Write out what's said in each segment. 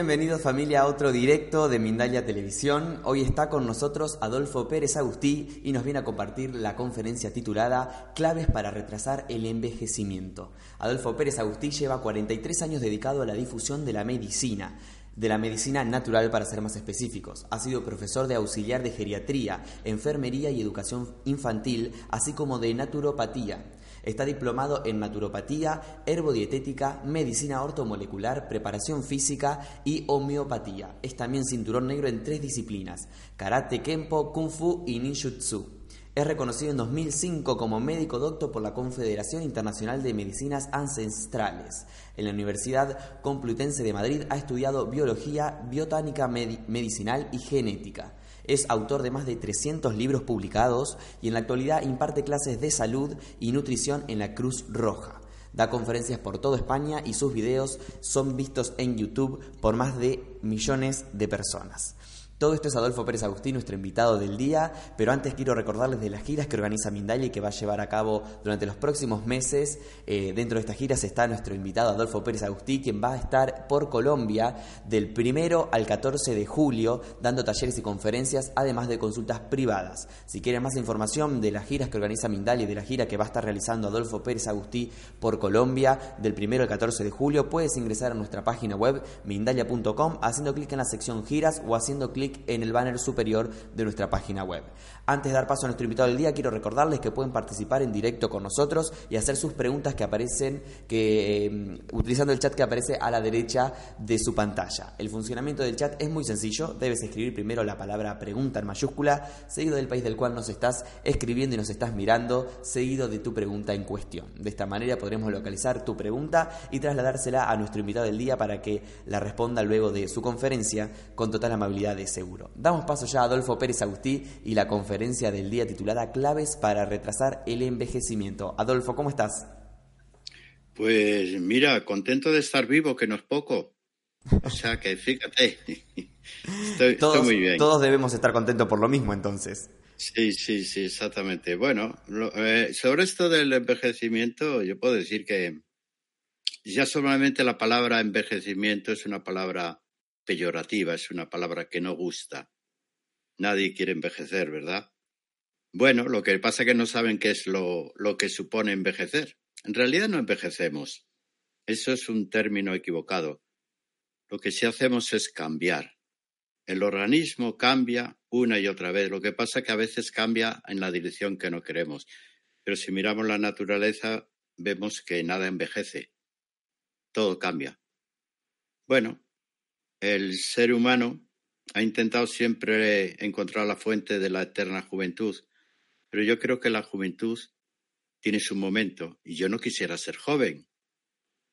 Bienvenidos familia a otro directo de Mindalia Televisión. Hoy está con nosotros Adolfo Pérez Agustí y nos viene a compartir la conferencia titulada Claves para retrasar el envejecimiento. Adolfo Pérez Agustí lleva 43 años dedicado a la difusión de la medicina de la medicina natural para ser más específicos. Ha sido profesor de auxiliar de geriatría, enfermería y educación infantil, así como de naturopatía. Está diplomado en naturopatía, herbodietética, medicina ortomolecular, preparación física y homeopatía. Es también cinturón negro en tres disciplinas: karate, kempo, kung fu y ninjutsu. Es reconocido en 2005 como médico doctor por la Confederación Internacional de Medicinas Ancestrales. En la Universidad Complutense de Madrid ha estudiado biología, biotánica medicinal y genética. Es autor de más de 300 libros publicados y en la actualidad imparte clases de salud y nutrición en la Cruz Roja. Da conferencias por toda España y sus videos son vistos en YouTube por más de millones de personas. Todo esto es Adolfo Pérez Agustín, nuestro invitado del día, pero antes quiero recordarles de las giras que organiza Mindalia y que va a llevar a cabo durante los próximos meses. Eh, dentro de estas giras está nuestro invitado Adolfo Pérez Agustí, quien va a estar por Colombia del primero al 14 de julio dando talleres y conferencias, además de consultas privadas. Si quieren más información de las giras que organiza Mindalia y de la gira que va a estar realizando Adolfo Pérez Agustí por Colombia del primero al 14 de julio, puedes ingresar a nuestra página web mindalia.com haciendo clic en la sección giras o haciendo clic en el banner superior de nuestra página web. Antes de dar paso a nuestro invitado del día, quiero recordarles que pueden participar en directo con nosotros y hacer sus preguntas que aparecen em, utilizando el chat que aparece a la derecha de su pantalla. El funcionamiento del chat es muy sencillo. Debes escribir primero la palabra pregunta en mayúscula, seguido del país del cual nos estás escribiendo y nos estás mirando, seguido de tu pregunta en cuestión. De esta manera podremos localizar tu pregunta y trasladársela a nuestro invitado del día para que la responda luego de su conferencia con total amabilidad de seguro. Damos paso ya a Adolfo Pérez Agustí y la conferencia del día titulada Claves para retrasar el envejecimiento. Adolfo, ¿cómo estás? Pues mira, contento de estar vivo, que no es poco. O sea que fíjate, estoy, todos, muy bien. Todos debemos estar contentos por lo mismo entonces. Sí, sí, sí, exactamente. Bueno, eh, sobre esto del envejecimiento, yo puedo decir que ya solamente la palabra envejecimiento es una palabra peyorativa, es una palabra que no gusta. Nadie quiere envejecer, ¿verdad? Bueno, lo que pasa es que no saben qué es lo, lo que supone envejecer. En realidad no envejecemos. Eso es un término equivocado. Lo que sí hacemos es cambiar. El organismo cambia una y otra vez. Lo que pasa es que a veces cambia en la dirección que no queremos. Pero si miramos la naturaleza, vemos que nada envejece. Todo cambia. Bueno, el ser humano ha intentado siempre encontrar la fuente de la eterna juventud, pero yo creo que la juventud tiene su momento y yo no quisiera ser joven.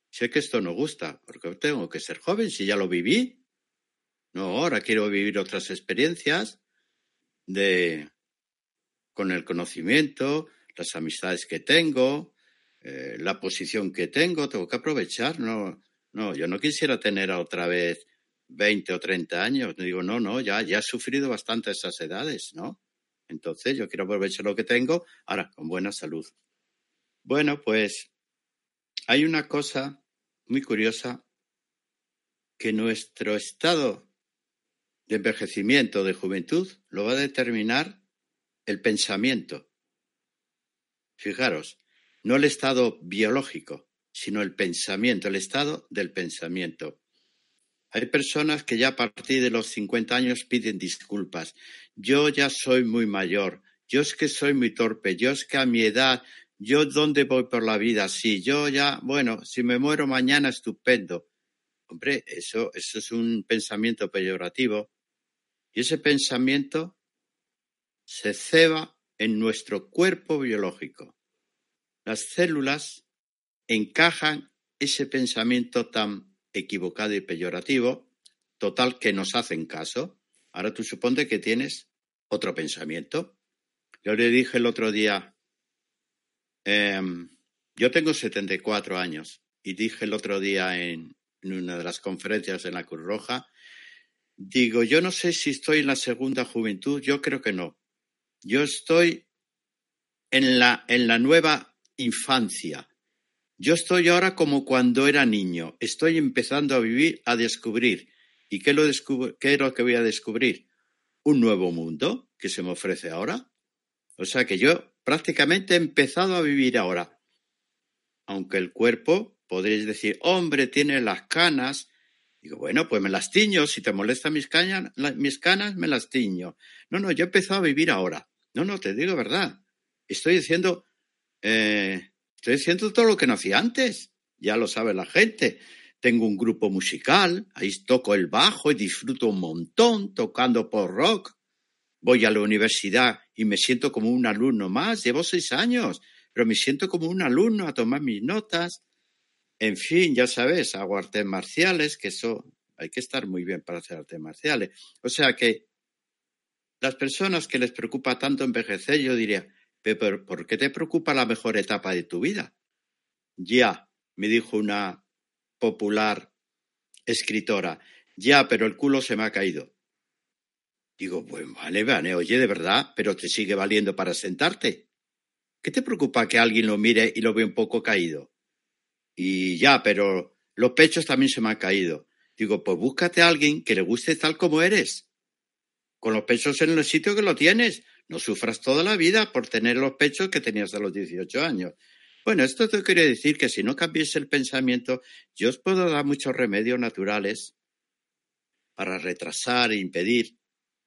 Sé que esto no gusta, porque tengo que ser joven si ya lo viví. No, ahora quiero vivir otras experiencias de con el conocimiento, las amistades que tengo, eh, la posición que tengo, tengo que aprovechar. No, no, yo no quisiera tener otra vez 20 o 30 años. Digo, no, no, ya, ya he sufrido bastante esas edades, ¿no? Entonces yo quiero aprovechar lo que tengo, ahora, con buena salud. Bueno, pues hay una cosa muy curiosa que nuestro estado de envejecimiento, de juventud, lo va a determinar el pensamiento. Fijaros, no el estado biológico, sino el pensamiento, el estado del pensamiento. Hay personas que ya a partir de los 50 años piden disculpas. Yo ya soy muy mayor, yo es que soy muy torpe, yo es que a mi edad, yo dónde voy por la vida, sí, yo ya, bueno, si me muero mañana, estupendo. Hombre, eso, eso es un pensamiento peyorativo. Y ese pensamiento se ceba en nuestro cuerpo biológico. Las células encajan ese pensamiento tan equivocado y peyorativo, total que nos hacen caso. Ahora tú suponte que tienes otro pensamiento. Yo le dije el otro día, em, yo tengo 74 años y dije el otro día en, en una de las conferencias en la Cruz Roja, digo, yo no sé si estoy en la segunda juventud, yo creo que no. Yo estoy en la, en la nueva infancia. Yo estoy ahora como cuando era niño. Estoy empezando a vivir, a descubrir. ¿Y qué, lo es lo que voy a descubrir? Un nuevo mundo que se me ofrece ahora. O sea que yo prácticamente he empezado a vivir ahora. Aunque el cuerpo, podréis decir, hombre, tiene las canas. Digo, bueno, pues me las tiño. Si te molestan mis, mis canas, me las tiño. No, no, yo he empezado a vivir ahora. No, no, te digo verdad. Estoy diciendo, eh, estoy diciendo todo lo que no hacía antes. Ya lo sabe la gente. Tengo un grupo musical, ahí toco el bajo y disfruto un montón tocando por rock. Voy a la universidad y me siento como un alumno más. Llevo seis años, pero me siento como un alumno a tomar mis notas. En fin, ya sabes, hago artes marciales, que eso hay que estar muy bien para hacer artes marciales. O sea que las personas que les preocupa tanto envejecer, yo diría, ¿por qué te preocupa la mejor etapa de tu vida? Ya, me dijo una popular escritora, ya, pero el culo se me ha caído. Digo, pues vale, vale, oye, de verdad, pero te sigue valiendo para sentarte. ¿Qué te preocupa que alguien lo mire y lo ve un poco caído? Y ya, pero los pechos también se me han caído. Digo, pues búscate a alguien que le guste tal como eres. Con los pechos en el sitio que lo tienes. No sufras toda la vida por tener los pechos que tenías a los 18 años. Bueno, esto te quiere decir que si no cambies el pensamiento, yo os puedo dar muchos remedios naturales para retrasar e impedir,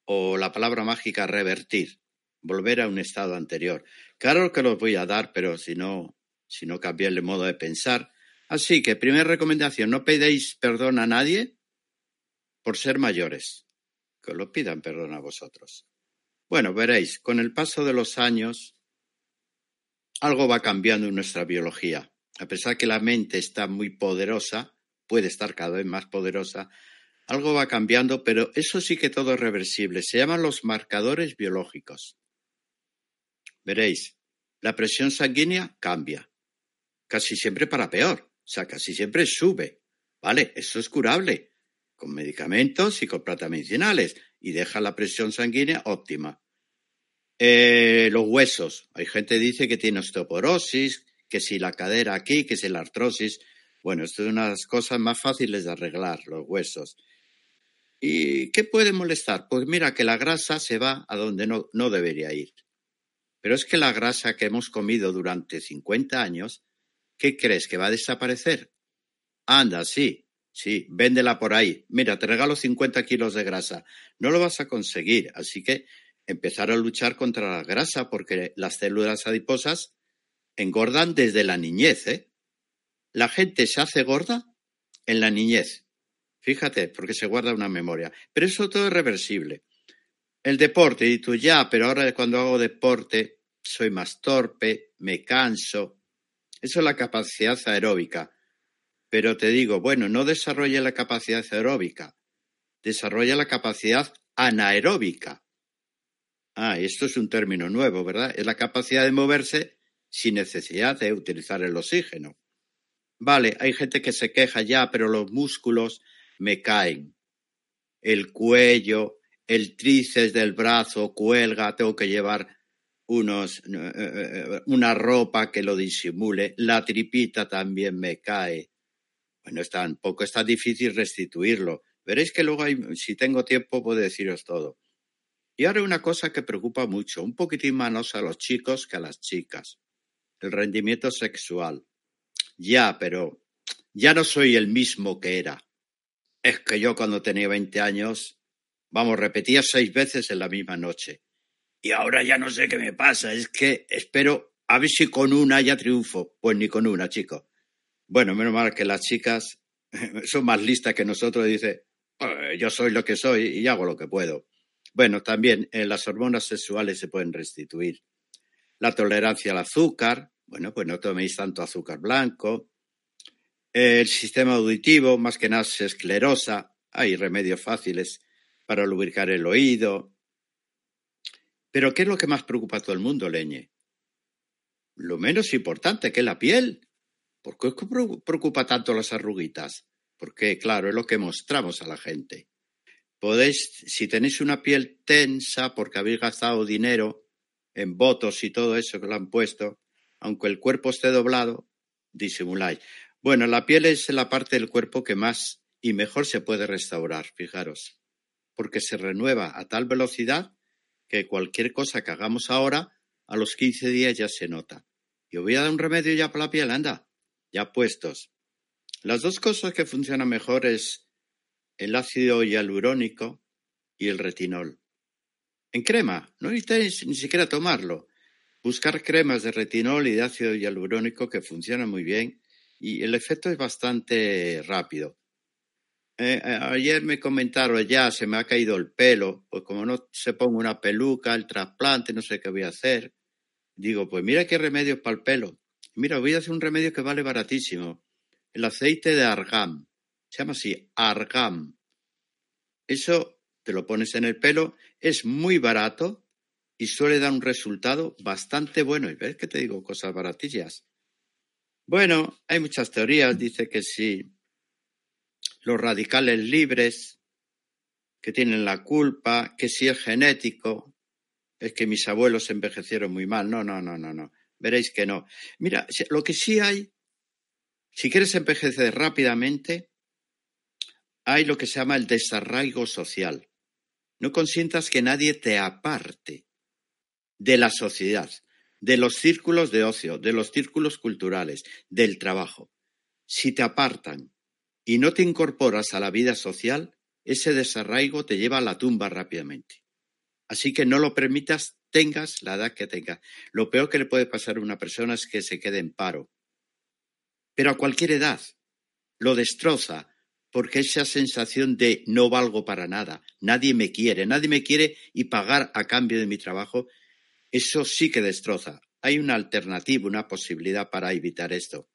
o la palabra mágica revertir, volver a un estado anterior. Claro que los voy a dar, pero si no, si no cambiáis el modo de pensar. Así que, primera recomendación, no pedéis perdón a nadie por ser mayores. Que os lo pidan perdón a vosotros. Bueno, veréis, con el paso de los años, algo va cambiando en nuestra biología. A pesar que la mente está muy poderosa, puede estar cada vez más poderosa, algo va cambiando, pero eso sí que todo es reversible. Se llaman los marcadores biológicos. Veréis, la presión sanguínea cambia, casi siempre para peor, o sea, casi siempre sube. ¿Vale? Eso es curable, con medicamentos y con plantas medicinales, y deja la presión sanguínea óptima. Eh, los huesos. Hay gente que dice que tiene osteoporosis, que si la cadera aquí, que si la artrosis. Bueno, esto es una de las cosas más fáciles de arreglar, los huesos. ¿Y qué puede molestar? Pues mira que la grasa se va a donde no, no debería ir. Pero es que la grasa que hemos comido durante 50 años, ¿qué crees? ¿Que va a desaparecer? Anda, sí, sí, véndela por ahí. Mira, te regalo 50 kilos de grasa. No lo vas a conseguir, así que empezar a luchar contra la grasa porque las células adiposas engordan desde la niñez. ¿eh? La gente se hace gorda en la niñez. Fíjate, porque se guarda una memoria. Pero eso todo es reversible. El deporte, y tú ya, pero ahora cuando hago deporte soy más torpe, me canso. Eso es la capacidad aeróbica. Pero te digo, bueno, no desarrolla la capacidad aeróbica, desarrolla la capacidad anaeróbica. Ah, esto es un término nuevo, ¿verdad? Es la capacidad de moverse sin necesidad de utilizar el oxígeno. Vale, hay gente que se queja ya, pero los músculos me caen. El cuello, el tríceps del brazo cuelga, tengo que llevar unos, eh, eh, una ropa que lo disimule, la tripita también me cae. Bueno, es tampoco está difícil restituirlo. Veréis que luego, si tengo tiempo, puedo deciros todo. Y ahora una cosa que preocupa mucho, un poquitín más a los chicos que a las chicas, el rendimiento sexual. Ya, pero ya no soy el mismo que era. Es que yo cuando tenía 20 años, vamos, repetía seis veces en la misma noche. Y ahora ya no sé qué me pasa. Es que espero a ver si con una ya triunfo. Pues ni con una, chico. Bueno, menos mal que las chicas son más listas que nosotros. Dice, eh, yo soy lo que soy y hago lo que puedo. Bueno, también eh, las hormonas sexuales se pueden restituir. La tolerancia al azúcar, bueno, pues no toméis tanto azúcar blanco. El sistema auditivo, más que nada, se esclerosa. Hay remedios fáciles para lubricar el oído. Pero ¿qué es lo que más preocupa a todo el mundo, Leñe? Lo menos importante, que es la piel. ¿Por qué preocupa tanto las arruguitas? Porque, claro, es lo que mostramos a la gente. Podéis, si tenéis una piel tensa porque habéis gastado dinero en votos y todo eso que lo han puesto, aunque el cuerpo esté doblado, disimuláis. Bueno, la piel es la parte del cuerpo que más y mejor se puede restaurar, fijaros, porque se renueva a tal velocidad que cualquier cosa que hagamos ahora, a los 15 días ya se nota. Y os voy a dar un remedio ya para la piel, anda, ya puestos. Las dos cosas que funcionan mejor es el ácido hialurónico y el retinol. En crema, no necesitáis ni siquiera tomarlo. Buscar cremas de retinol y de ácido hialurónico que funcionan muy bien y el efecto es bastante rápido. Eh, eh, ayer me comentaron ya, se me ha caído el pelo, pues como no se ponga una peluca, el trasplante, no sé qué voy a hacer. Digo, pues mira qué remedio para el pelo. Mira, voy a hacer un remedio que vale baratísimo. El aceite de argán. Se llama así, argán. Eso te lo pones en el pelo, es muy barato y suele dar un resultado bastante bueno. Y ves que te digo cosas baratillas. Bueno, hay muchas teorías. Dice que si los radicales libres, que tienen la culpa, que si es genético, es que mis abuelos envejecieron muy mal. No, no, no, no, no. Veréis que no. Mira, lo que sí hay si quieres envejecer rápidamente, hay lo que se llama el desarraigo social. No consientas que nadie te aparte de la sociedad, de los círculos de ocio, de los círculos culturales, del trabajo. Si te apartan y no te incorporas a la vida social, ese desarraigo te lleva a la tumba rápidamente. Así que no lo permitas, tengas la edad que tengas. Lo peor que le puede pasar a una persona es que se quede en paro, pero a cualquier edad. Lo destroza porque esa sensación de no valgo para nada, nadie me quiere, nadie me quiere y pagar a cambio de mi trabajo, eso sí que destroza. Hay una alternativa, una posibilidad para evitar esto.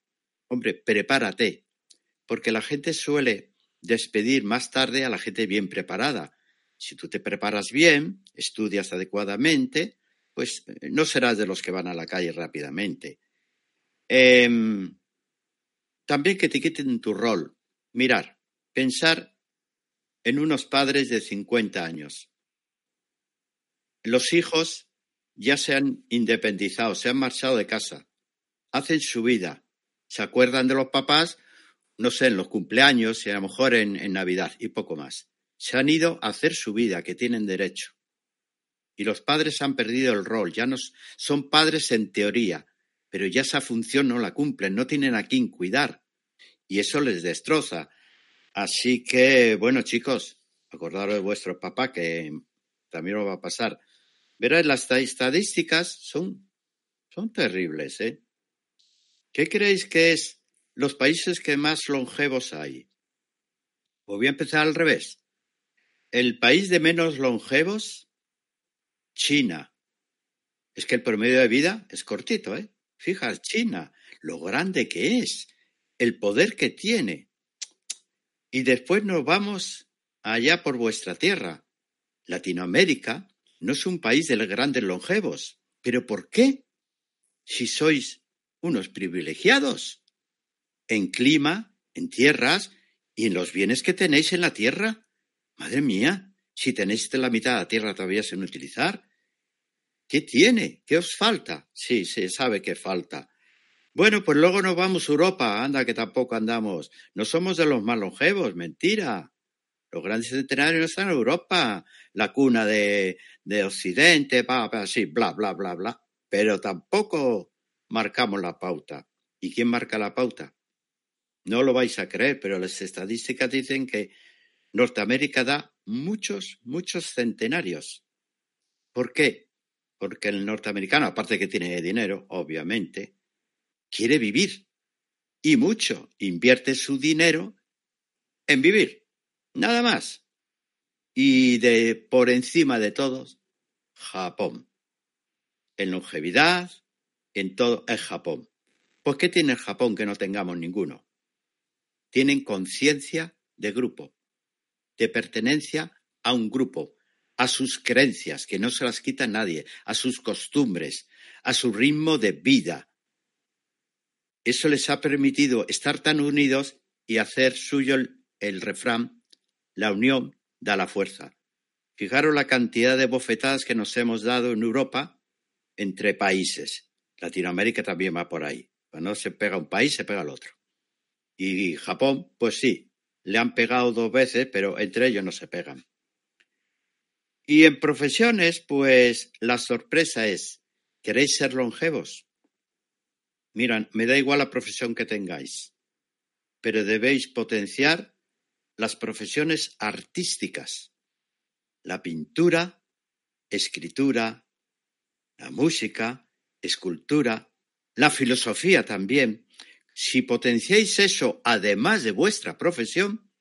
Hombre, prepárate, porque la gente suele despedir más tarde a la gente bien preparada. Si tú te preparas bien, estudias adecuadamente, pues eh, no serás de los que van a la calle rápidamente. Eh, también que te quiten tu rol. Mirar, pensar en unos padres de 50 años. Los hijos ya se han independizado, se han marchado de casa, hacen su vida, se acuerdan de los papás, no sé, en los cumpleaños y a lo mejor en Navidad y poco más. Se han ido a hacer su vida, que tienen derecho. Y los padres han perdido el rol, ya no son padres en teoría, pero ya esa función no la cumplen, no tienen a quién cuidar y eso les destroza. Así que, bueno, chicos, acordaros de vuestro papá que también lo va a pasar. Verás, las estadísticas son, son terribles, ¿eh? ¿Qué creéis que es los países que más longevos hay? O voy a empezar al revés. El país de menos longevos, China. Es que el promedio de vida es cortito, ¿eh? Fijas, China, lo grande que es, el poder que tiene. Y después nos vamos allá por vuestra tierra. Latinoamérica no es un país de grandes longevos. ¿Pero por qué? Si sois unos privilegiados en clima, en tierras y en los bienes que tenéis en la tierra. Madre mía, si tenéis la mitad de la tierra todavía sin utilizar, ¿qué tiene? ¿Qué os falta? Sí, se sabe que falta. Bueno, pues luego nos vamos a Europa, anda que tampoco andamos. No somos de los más longevos, mentira. Los grandes centenarios están en Europa, la cuna de, de Occidente, bla, bla, así, bla, bla, bla, bla. Pero tampoco marcamos la pauta. ¿Y quién marca la pauta? No lo vais a creer, pero las estadísticas dicen que Norteamérica da muchos, muchos centenarios. ¿Por qué? Porque el norteamericano, aparte que tiene dinero, obviamente, quiere vivir y mucho invierte su dinero en vivir, nada más. Y de por encima de todos, Japón. En longevidad, en todo es Japón. Pues ¿qué tiene Japón que no tengamos ninguno? Tienen conciencia de grupo, de pertenencia a un grupo, a sus creencias, que no se las quita nadie, a sus costumbres, a su ritmo de vida. Eso les ha permitido estar tan unidos y hacer suyo el, refrán, la unión da la fuerza. Fijaros la cantidad de bofetadas que nos hemos dado en Europa entre países. Latinoamérica también va por ahí. Cuando se pega un país, se pega el otro. Y Japón, pues sí, le han pegado dos veces, pero entre ellos no se pegan. Y en profesiones, pues la sorpresa es, ¿queréis ser longevos? Miran, me da igual la profesión que tengáis, pero debéis potenciar las profesiones artísticas, la pintura, escritura, la música, escultura, la filosofía también. Si potenciáis eso además de vuestra profesión,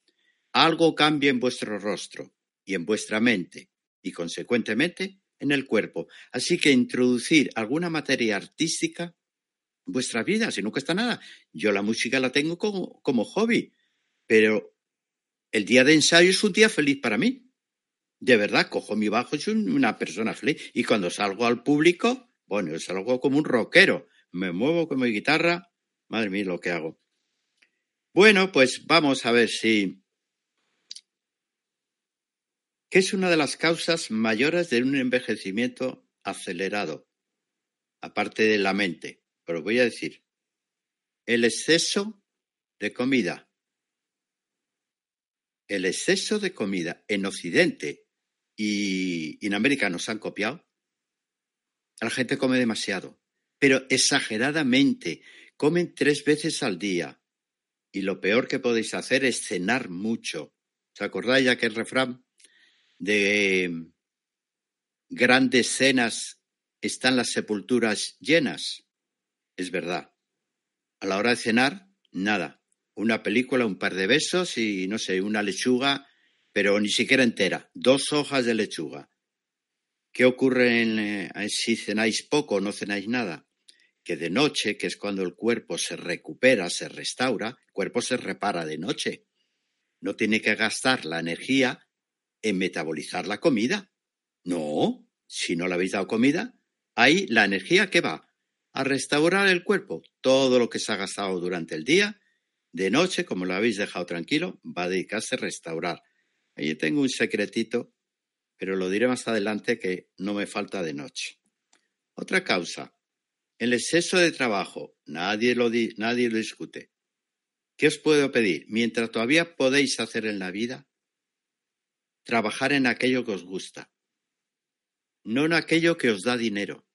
algo cambia en vuestro rostro y en vuestra mente y consecuentemente en el cuerpo. Así que introducir alguna materia artística en vuestra vida, si no cuesta nada. Yo la música la tengo como, como hobby, pero el día de ensayo es un día feliz para mí. De verdad, cojo mi bajo soy una persona feliz. Y cuando salgo al público, bueno, salgo como un rockero. Me muevo con mi guitarra. Madre mía, lo que hago. Bueno, pues vamos a ver si que es una de las causas mayores de un envejecimiento acelerado, aparte de la mente. Pero voy a decir, el exceso de comida. El exceso de comida en Occidente y en América nos han copiado. La gente come demasiado, pero exageradamente. Comen tres veces al día. Y lo peor que podéis hacer es cenar mucho. ¿Os acordáis ya que el refrán? de grandes cenas están las sepulturas llenas. Es verdad. A la hora de cenar, nada. Una película, un par de besos y, no sé, una lechuga, pero ni siquiera entera. Dos hojas de lechuga. ¿Qué ocurre eh, si cenáis poco o no cenáis nada? Que de noche, que es cuando el cuerpo se recupera, se restaura, el cuerpo se repara de noche. No tiene que gastar la energía en metabolizar la comida. No, si no le habéis dado comida, ahí la energía que va a restaurar el cuerpo. Todo lo que se ha gastado durante el día, de noche, como lo habéis dejado tranquilo, va a dedicarse a restaurar. Ahí tengo un secretito, pero lo diré más adelante que no me falta de noche. Otra causa, el exceso de trabajo. Nadie lo, nadie lo discute. ¿Qué os puedo pedir? Mientras todavía podéis hacer en la vida, trabajar en aquello que os gusta, no en aquello que os da dinero.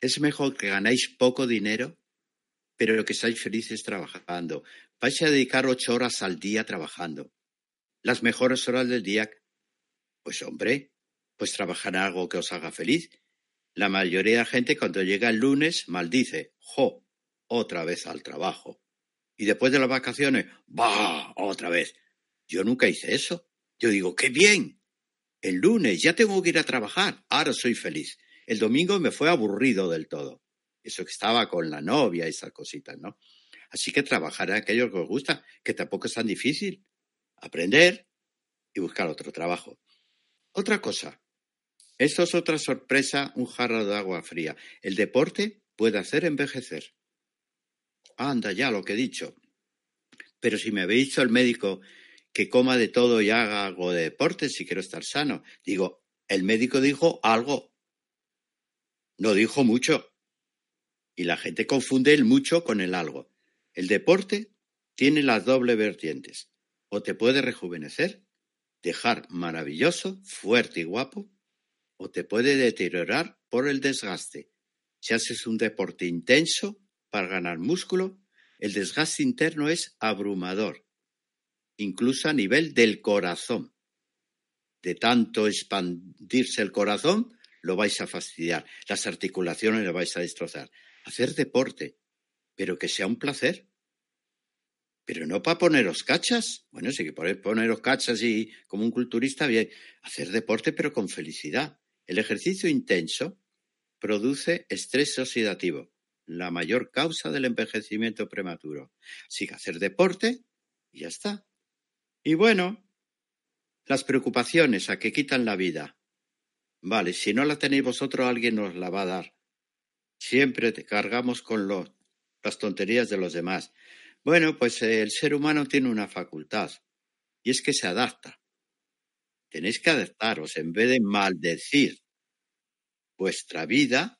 Es mejor que ganáis poco dinero, pero que seáis felices trabajando. Vais a dedicar ocho horas al día trabajando. Las mejores horas del día, pues hombre, pues trabajar en algo que os haga feliz. La mayoría de la gente cuando llega el lunes maldice, jo, otra vez al trabajo. Y después de las vacaciones, va, otra vez. Yo nunca hice eso. Yo digo, qué bien. El lunes ya tengo que ir a trabajar. Ahora soy feliz. El domingo me fue aburrido del todo. Eso que estaba con la novia, y esas cositas, ¿no? Así que trabajar en aquello que os gusta, que tampoco es tan difícil. Aprender y buscar otro trabajo. Otra cosa. Esto es otra sorpresa, un jarro de agua fría. El deporte puede hacer envejecer. Anda ya lo que he dicho. Pero si me habéis dicho el médico que coma de todo y haga algo de deporte si quiero estar sano. Digo, el médico dijo algo, no dijo mucho. Y la gente confunde el mucho con el algo. El deporte tiene las doble vertientes. O te puede rejuvenecer, dejar maravilloso, fuerte y guapo, o te puede deteriorar por el desgaste. Si haces un deporte intenso para ganar músculo, el desgaste interno es abrumador incluso a nivel del corazón. De tanto expandirse el corazón, lo vais a fastidiar. Las articulaciones lo vais a destrozar. Hacer deporte, pero que sea un placer. Pero no para poneros cachas. Bueno, sí que poneros cachas y como un culturista, bien. Hacer deporte, pero con felicidad. El ejercicio intenso produce estrés oxidativo, la mayor causa del envejecimiento prematuro. Así hacer deporte y ya está. Y bueno, las preocupaciones a que quitan la vida. Vale, si no la tenéis vosotros, alguien nos la va a dar. Siempre te cargamos con las tonterías de los demás. Bueno, pues el ser humano tiene una facultad y es que se adapta. Tenéis que adaptaros en vez de maldecir vuestra vida,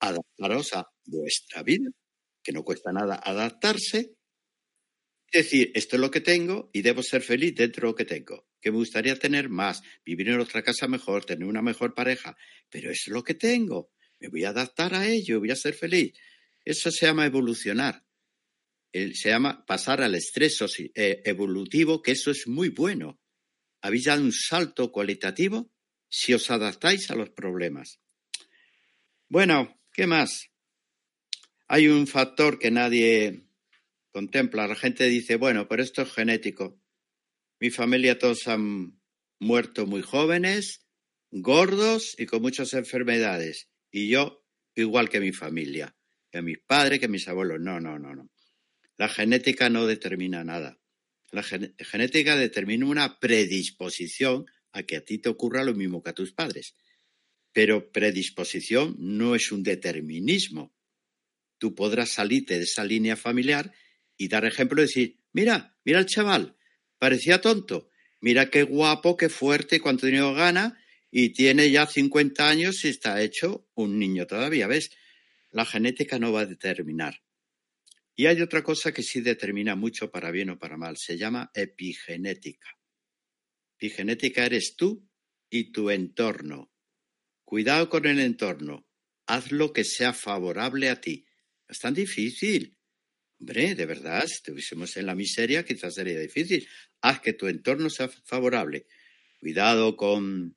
adaptaros a vuestra vida, que no cuesta nada adaptarse. Es decir, esto es lo que tengo y debo ser feliz dentro de lo que tengo. Que me gustaría tener más, vivir en otra casa mejor, tener una mejor pareja, pero es lo que tengo. Me voy a adaptar a ello, voy a ser feliz. Eso se llama evolucionar se llama pasar al estrés eh, evolutivo, que eso es muy bueno. Habéis dado un salto cualitativo si os adaptáis a los problemas. Bueno, ¿qué más? Hay un factor que nadie contempla. La gente dice, bueno, pero esto es genético. Mi familia todos han muerto muy jóvenes, gordos y con muchas enfermedades. Y yo, igual que mi familia, que mis padres, que mis abuelos. No, no, no, no. La genética no determina nada. La genética determina una predisposición a que a ti te ocurra lo mismo que a tus padres. Pero predisposición no es un determinismo. Tú podrás salirte de esa línea familiar y dar ejemplo y decir, mira, mira el chaval, parecía tonto, mira qué guapo, qué fuerte, cuánto dinero gana y tiene ya 50 años y está hecho un niño todavía, ¿ves? La genética no va a determinar. Y hay otra cosa que sí determina mucho para bien o para mal, se llama epigenética. Epigenética eres tú y tu entorno. Cuidado con el entorno, haz lo que sea favorable a ti. Es tan difícil. Hombre, de verdad, si estuviésemos en la miseria, quizás sería difícil. Haz que tu entorno sea favorable. Cuidado con...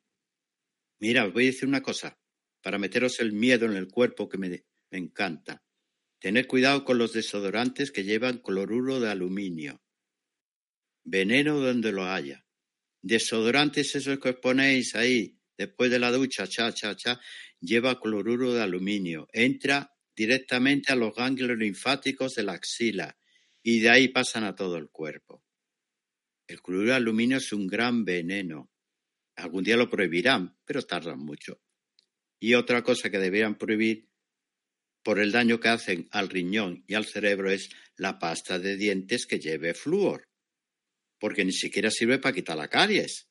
Mira, os voy a decir una cosa, para meteros el miedo en el cuerpo que me, me encanta. Tened cuidado con los desodorantes que llevan cloruro de aluminio. Veneno donde lo haya. Desodorantes esos que os ponéis ahí después de la ducha, cha, cha, cha, lleva cloruro de aluminio. Entra directamente a los ganglios linfáticos de la axila y de ahí pasan a todo el cuerpo. El cloruro de aluminio es un gran veneno. Algún día lo prohibirán, pero tardan mucho. Y otra cosa que deberían prohibir por el daño que hacen al riñón y al cerebro es la pasta de dientes que lleve flúor, porque ni siquiera sirve para quitar la caries.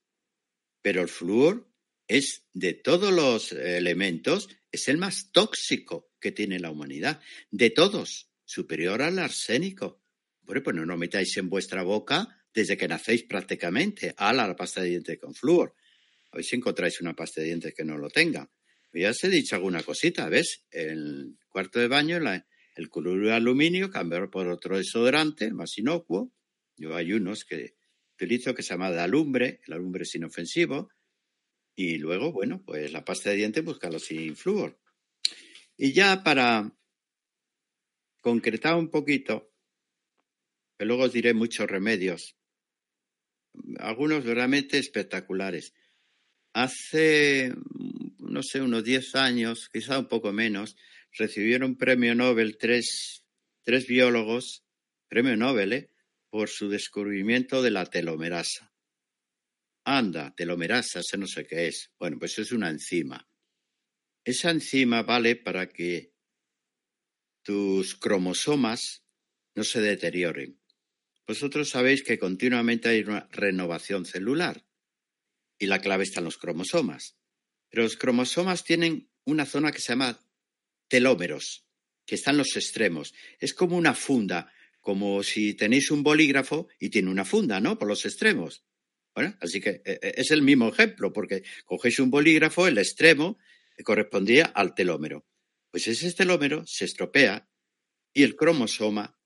Pero el flúor es de todos los elementos, es el más tóxico que tiene la humanidad, de todos, superior al arsénico. Bueno, pues no lo metáis en vuestra boca desde que nacéis prácticamente. a la pasta de dientes con flúor. A ver si encontráis una pasta de dientes que no lo tenga. Ya os he dicho alguna cosita, ¿ves? El cuarto de baño, el cloruro de aluminio, cambiar por otro desodorante, más inocuo. Yo hay unos que utilizo que se llama de alumbre, el alumbre es inofensivo. Y luego, bueno, pues la pasta de dientes, búscalo sin flúor. Y ya para concretar un poquito, que luego os diré muchos remedios, algunos realmente espectaculares. Hace no sé, unos 10 años, quizá un poco menos, recibieron premio Nobel tres, tres biólogos, premio Nobel, ¿eh? por su descubrimiento de la telomerasa. Anda, telomerasa, ese no sé qué es. Bueno, pues es una enzima. Esa enzima vale para que tus cromosomas no se deterioren. Vosotros sabéis que continuamente hay una renovación celular y la clave está en los cromosomas. Pero los cromosomas tienen una zona que se llama telómeros, que están los extremos. Es como una funda, como si tenéis un bolígrafo y tiene una funda, ¿no? Por los extremos. Bueno, así que eh, eh, es el mismo ejemplo, porque cogéis un bolígrafo, el extremo correspondía al telómero. Pues ese telómero se estropea y el cromosoma,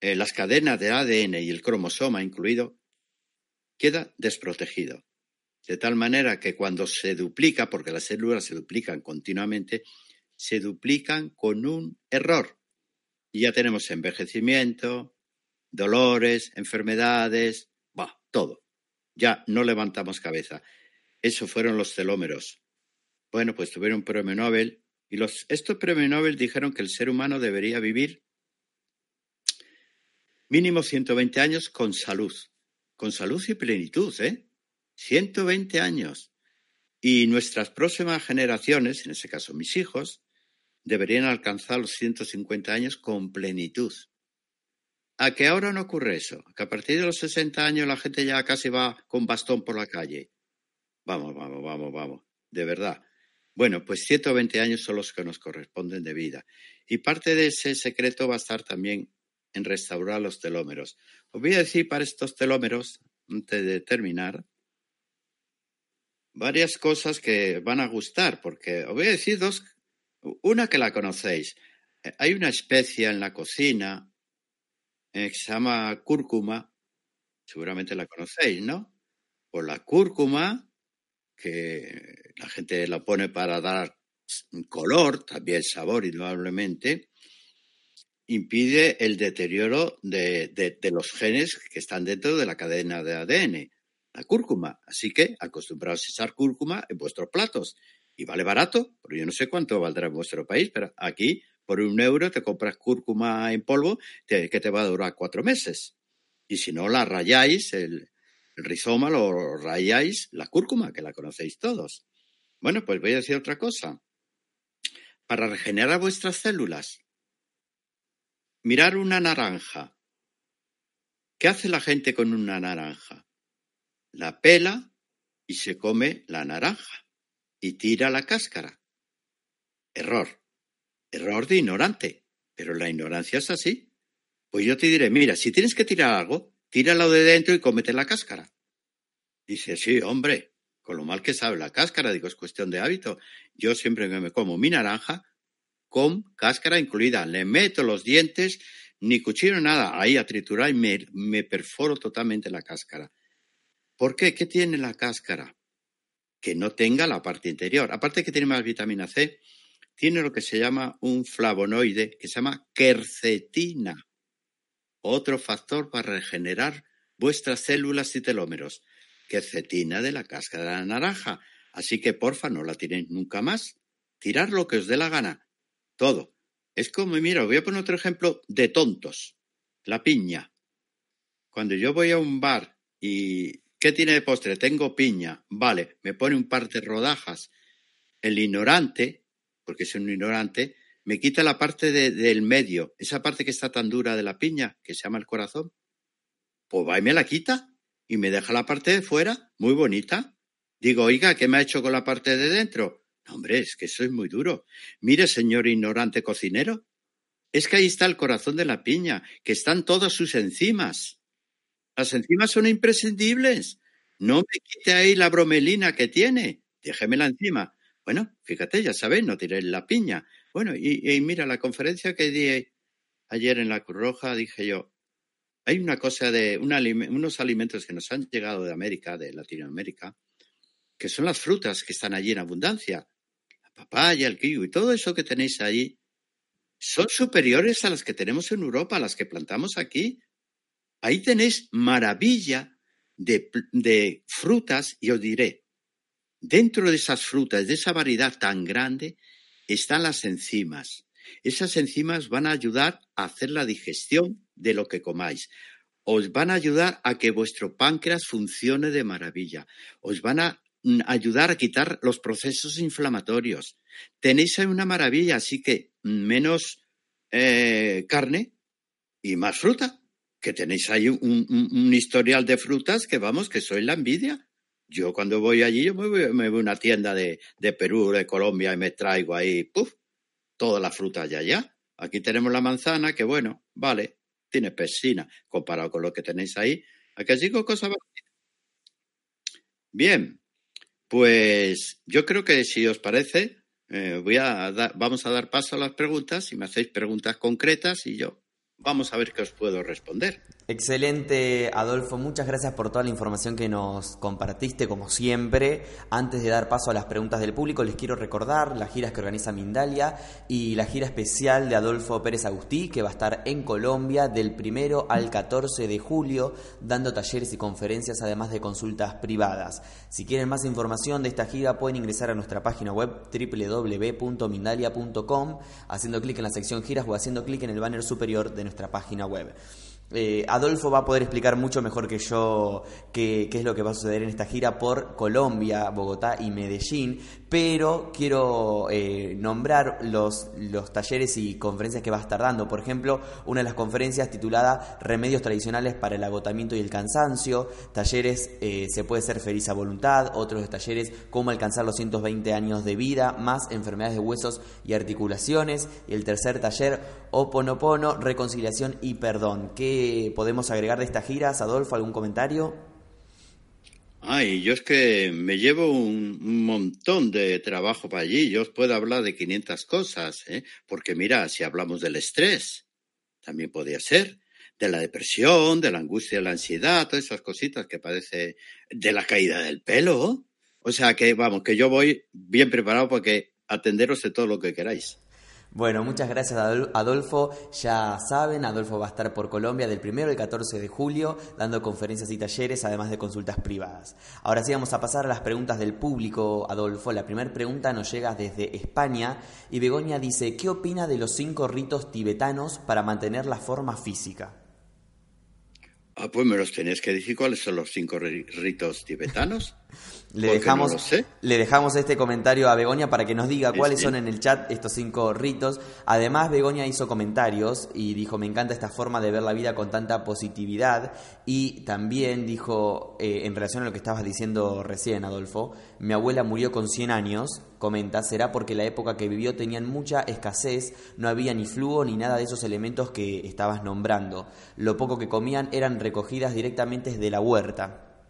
eh, las cadenas de ADN y el cromosoma incluido, queda desprotegido. De tal manera que cuando se duplica, porque las células se duplican continuamente, se duplican con un error. Y ya tenemos envejecimiento, dolores, enfermedades, va, todo. Ya no levantamos cabeza. Eso fueron los telómeros. Bueno, pues tuvieron un premio Nobel y los, estos premios Nobel dijeron que el ser humano debería vivir mínimo 120 años con salud. Con salud y plenitud, ¿eh? 120 años. Y nuestras próximas generaciones, en ese caso mis hijos, deberían alcanzar los 150 años con plenitud. ¿A qué ahora no ocurre eso? ¿Que a partir de los 60 años la gente ya casi va con bastón por la calle? Vamos, vamos, vamos, vamos. De verdad. Bueno, pues 120 años son los que nos corresponden de vida. Y parte de ese secreto va a estar también en restaurar los telómeros. Os voy a decir para estos telómeros, antes de terminar, varias cosas que van a gustar, porque os voy a decir dos, una que la conocéis. Eh, hay una especie en la cocina eh, que se llama cúrcuma, seguramente la conocéis, ¿no? Pues la cúrcuma, que la gente la pone para dar color, también sabor, indudablemente, impide el deterioro de, de, los genes que están dentro de la cadena de ADN la cúrcuma. Así que acostumbraos a usar cúrcuma en vuestros platos. Y vale barato, pero yo no sé cuánto valdrá en vuestro país, pero aquí por un euro te compras cúrcuma en polvo que te va a durar cuatro meses. Y si no, la rayáis, el, el rizoma lo rayáis, la cúrcuma, que la conocéis todos. Bueno, pues voy a decir otra cosa. Para regenerar vuestras células, mirar una naranja. ¿Qué hace la gente con una naranja? la pela y se come la naranja y tira la cáscara. Error. Error de ignorante. Pero la ignorancia es así. Pues yo te diré, mira, si tienes que tirar algo, tíralo de dentro y cómete la cáscara. Dice, sí, hombre, con lo mal que sabe la cáscara, digo, es cuestión de hábito. Yo siempre me como mi naranja con cáscara incluida. Le meto los dientes, ni cuchillo, nada, ahí a triturar y me, me perforo totalmente la cáscara. ¿Por qué? ¿Qué tiene la cáscara? Que no tenga la parte interior. Aparte que tiene más vitamina C, tiene lo que se llama un flavonoide que se llama quercetina. Otro factor para regenerar vuestras células y telómeros. Quercetina de la cáscara de la naranja. Así que porfa, no la tiréis nunca más. Tirar lo que os dé la gana. Todo. Es como, mira, voy a poner otro ejemplo de tontos. La piña. Cuando yo voy a un bar y ¿Qué tiene de postre? Tengo piña. Vale, me pone un par de rodajas. El ignorante, porque es un ignorante, me quita la parte del medio, esa parte que está tan dura de la piña, que se llama el corazón. Pues va y me la quita y me deja la parte de fuera, muy bonita. Digo, oiga, ¿qué me ha hecho con la parte de dentro? No, hombre, es que es muy duro. Mire, señor ignorante cocinero, es que ahí está el corazón de la piña, que están todas sus enzimas. Las enzimas son imprescindibles. No me quite ahí la bromelina que tiene. Déjemela encima. Bueno, fíjate, ya sabéis, no tiréis la piña. Bueno, y, mira, la conferencia que di ayer en la Cruz Roja, dije yo, hay una cosa de unos alimentos que nos han llegado de América, de Latinoamérica, que son las frutas que están allí en abundancia. La papaya, el kiwi, todo eso que tenéis ahí, son superiores a las que tenemos en Europa, a las que plantamos aquí. Ahí tenéis maravilla de, frutas y os diré, dentro de esas frutas, de esa variedad tan grande, están las enzimas. Esas enzimas van a ayudar a hacer la digestión de lo que comáis. Os van a ayudar a que vuestro páncreas funcione de maravilla. Os van a mm, ayudar a quitar los procesos inflamatorios. Tenéis ahí una maravilla, así que menos eh, carne y más fruta que tenéis ahí un, historial de frutas que vamos, que soy la envidia. Yo cuando voy allí, yo me voy, a una tienda de, Perú, de Colombia y me traigo ahí, puff, toda la fruta allá, allá. Aquí tenemos la manzana, que bueno, vale, tiene pesina comparado con lo que tenéis ahí. Aquí digo cosas Bien, pues yo creo que si os parece, eh, voy a vamos a dar paso a las preguntas. Si me hacéis preguntas concretas y yo Vamos a ver qué os puedo responder. Excelente, Adolfo. Muchas gracias por toda la información que nos compartiste, como siempre. Antes de dar paso a las preguntas del público, les quiero recordar las giras que organiza Mindalia y la gira especial de Adolfo Pérez Agustí, que va a estar en Colombia del primero al 14 de julio, dando talleres y conferencias, además de consultas privadas. Si quieren más información de esta gira, pueden ingresar a nuestra página web www.mindalia.com, haciendo clic en la sección giras o haciendo clic en el banner superior de nuestra página web. Eh, Adolfo va a poder explicar mucho mejor que yo qué, es lo que va a suceder en esta gira por Colombia, Bogotá y Medellín, pero quiero eh, nombrar los, talleres y conferencias que va a estar dando. Por ejemplo, una de las conferencias titulada Remedios tradicionales para el agotamiento y el cansancio, talleres eh, Se puede ser feliz a voluntad, otros talleres Cómo alcanzar los 120 años de vida, más enfermedades de huesos y articulaciones, y el tercer taller Oponopono, reconciliación y perdón. ¿Qué podemos agregar de esta gira? Adolfo, algún comentario? Ay, yo es que me llevo un, montón de trabajo para allí. Yo os puedo hablar de 500 cosas, ¿eh? porque mira, si hablamos del estrés, también podría ser, de la depresión, de la angustia, de la ansiedad, todas esas cositas que parece, de la caída del pelo. O sea que, vamos, que yo voy bien preparado para que atenderos de todo lo que queráis. Bueno, muchas gracias Adolfo. Ya saben, Adolfo va a estar por Colombia del 1 al 14 de julio dando conferencias y talleres, además de consultas privadas. Ahora sí vamos a pasar a las preguntas del público, Adolfo. La primera pregunta nos llega desde España y Begoña dice, ¿qué opina de los cinco ritos tibetanos para mantener la forma física? Ah, pues me los tenéis que decir cuáles son los cinco ritos tibetanos. le dejamos, le dejamos este comentario a Begoña para que nos diga cuáles son en el chat estos cinco ritos. Además, Begoña hizo comentarios y dijo, me encanta esta forma de ver la vida con tanta positividad. Y también dijo, eh, en relación a lo que estabas diciendo recién, Adolfo, mi abuela murió con 100 años, comenta, será porque la época que vivió tenían mucha escasez, no había ni flujo ni nada de esos elementos que estabas nombrando. Lo poco que comían eran recogidas directamente desde la huerta.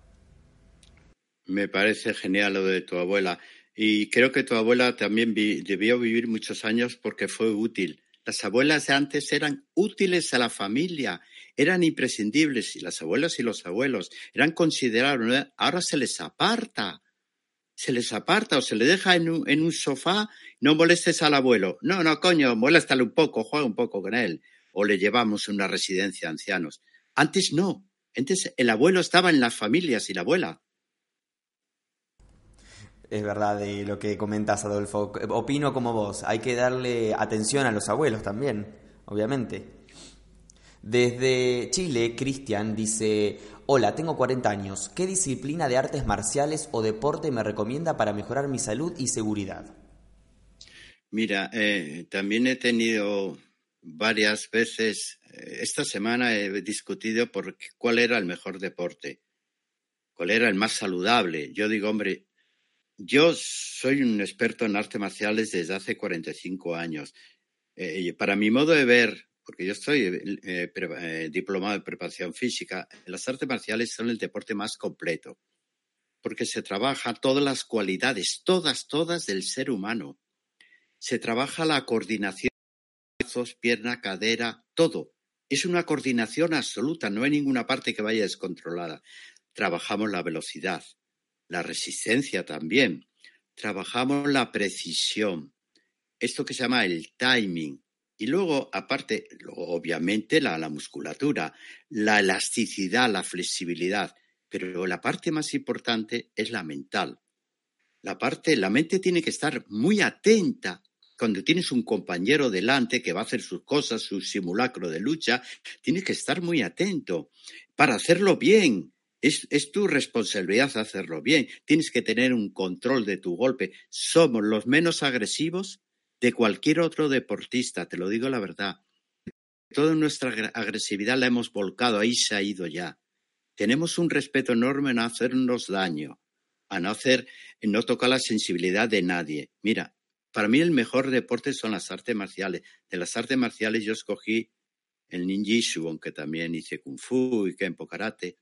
Me parece genial lo de tu abuela. Y creo que tu abuela también debió vivir muchos años porque fue útil. Las abuelas antes eran útiles a la familia, eran imprescindibles. Y las abuelas y los abuelos eran considerados. Ahora se les aparta se les aparta o se le deja en un, en un sofá, no molestes al abuelo. No, no, coño, moléstale un poco, juega un poco con él. O le llevamos a una residencia de ancianos. Antes no. Antes el abuelo estaba en las familias y la abuela. Es verdad de lo que comentas, Adolfo. Opino como vos. Hay que darle atención a los abuelos también, obviamente. Desde Chile, Cristian dice, hola, tengo 40 años. ¿Qué disciplina de artes marciales o deporte me recomienda para mejorar mi salud y seguridad? Mira, eh, también he tenido varias veces, eh, esta semana he discutido por cuál era el mejor deporte, cuál era el más saludable. Yo digo, hombre, yo soy un experto en artes marciales desde hace 45 años. Eh, para mi modo de ver, porque yo estoy eh, eh, diplomado en preparación física, las artes marciales son el deporte más completo, porque se trabaja todas las cualidades, todas, todas del ser humano. Se trabaja la coordinación, brazos, pierna, cadera, todo. Es una coordinación absoluta, no hay ninguna parte que vaya descontrolada. Trabajamos la velocidad, la resistencia también. Trabajamos la precisión, esto que se llama el timing, y luego, aparte, obviamente la, la musculatura, la elasticidad, la flexibilidad, pero la parte más importante es la mental. La parte, la mente tiene que estar muy atenta cuando tienes un compañero delante que va a hacer sus cosas, su simulacro de lucha, tienes que estar muy atento para hacerlo bien. Es, es, tu responsabilidad hacerlo bien. Tienes que tener un control de tu golpe. Somos los menos agresivos de cualquier otro deportista, te lo digo la verdad. Toda nuestra agresividad la hemos volcado, ahí se ha ido ya. Tenemos un respeto enorme a no hacernos daño, a no hacer, no tocar la sensibilidad de nadie. Mira, para mí el mejor deporte son las artes marciales. De las artes marciales yo escogí el ninjitsu, aunque también hice kung fu y kempo karate,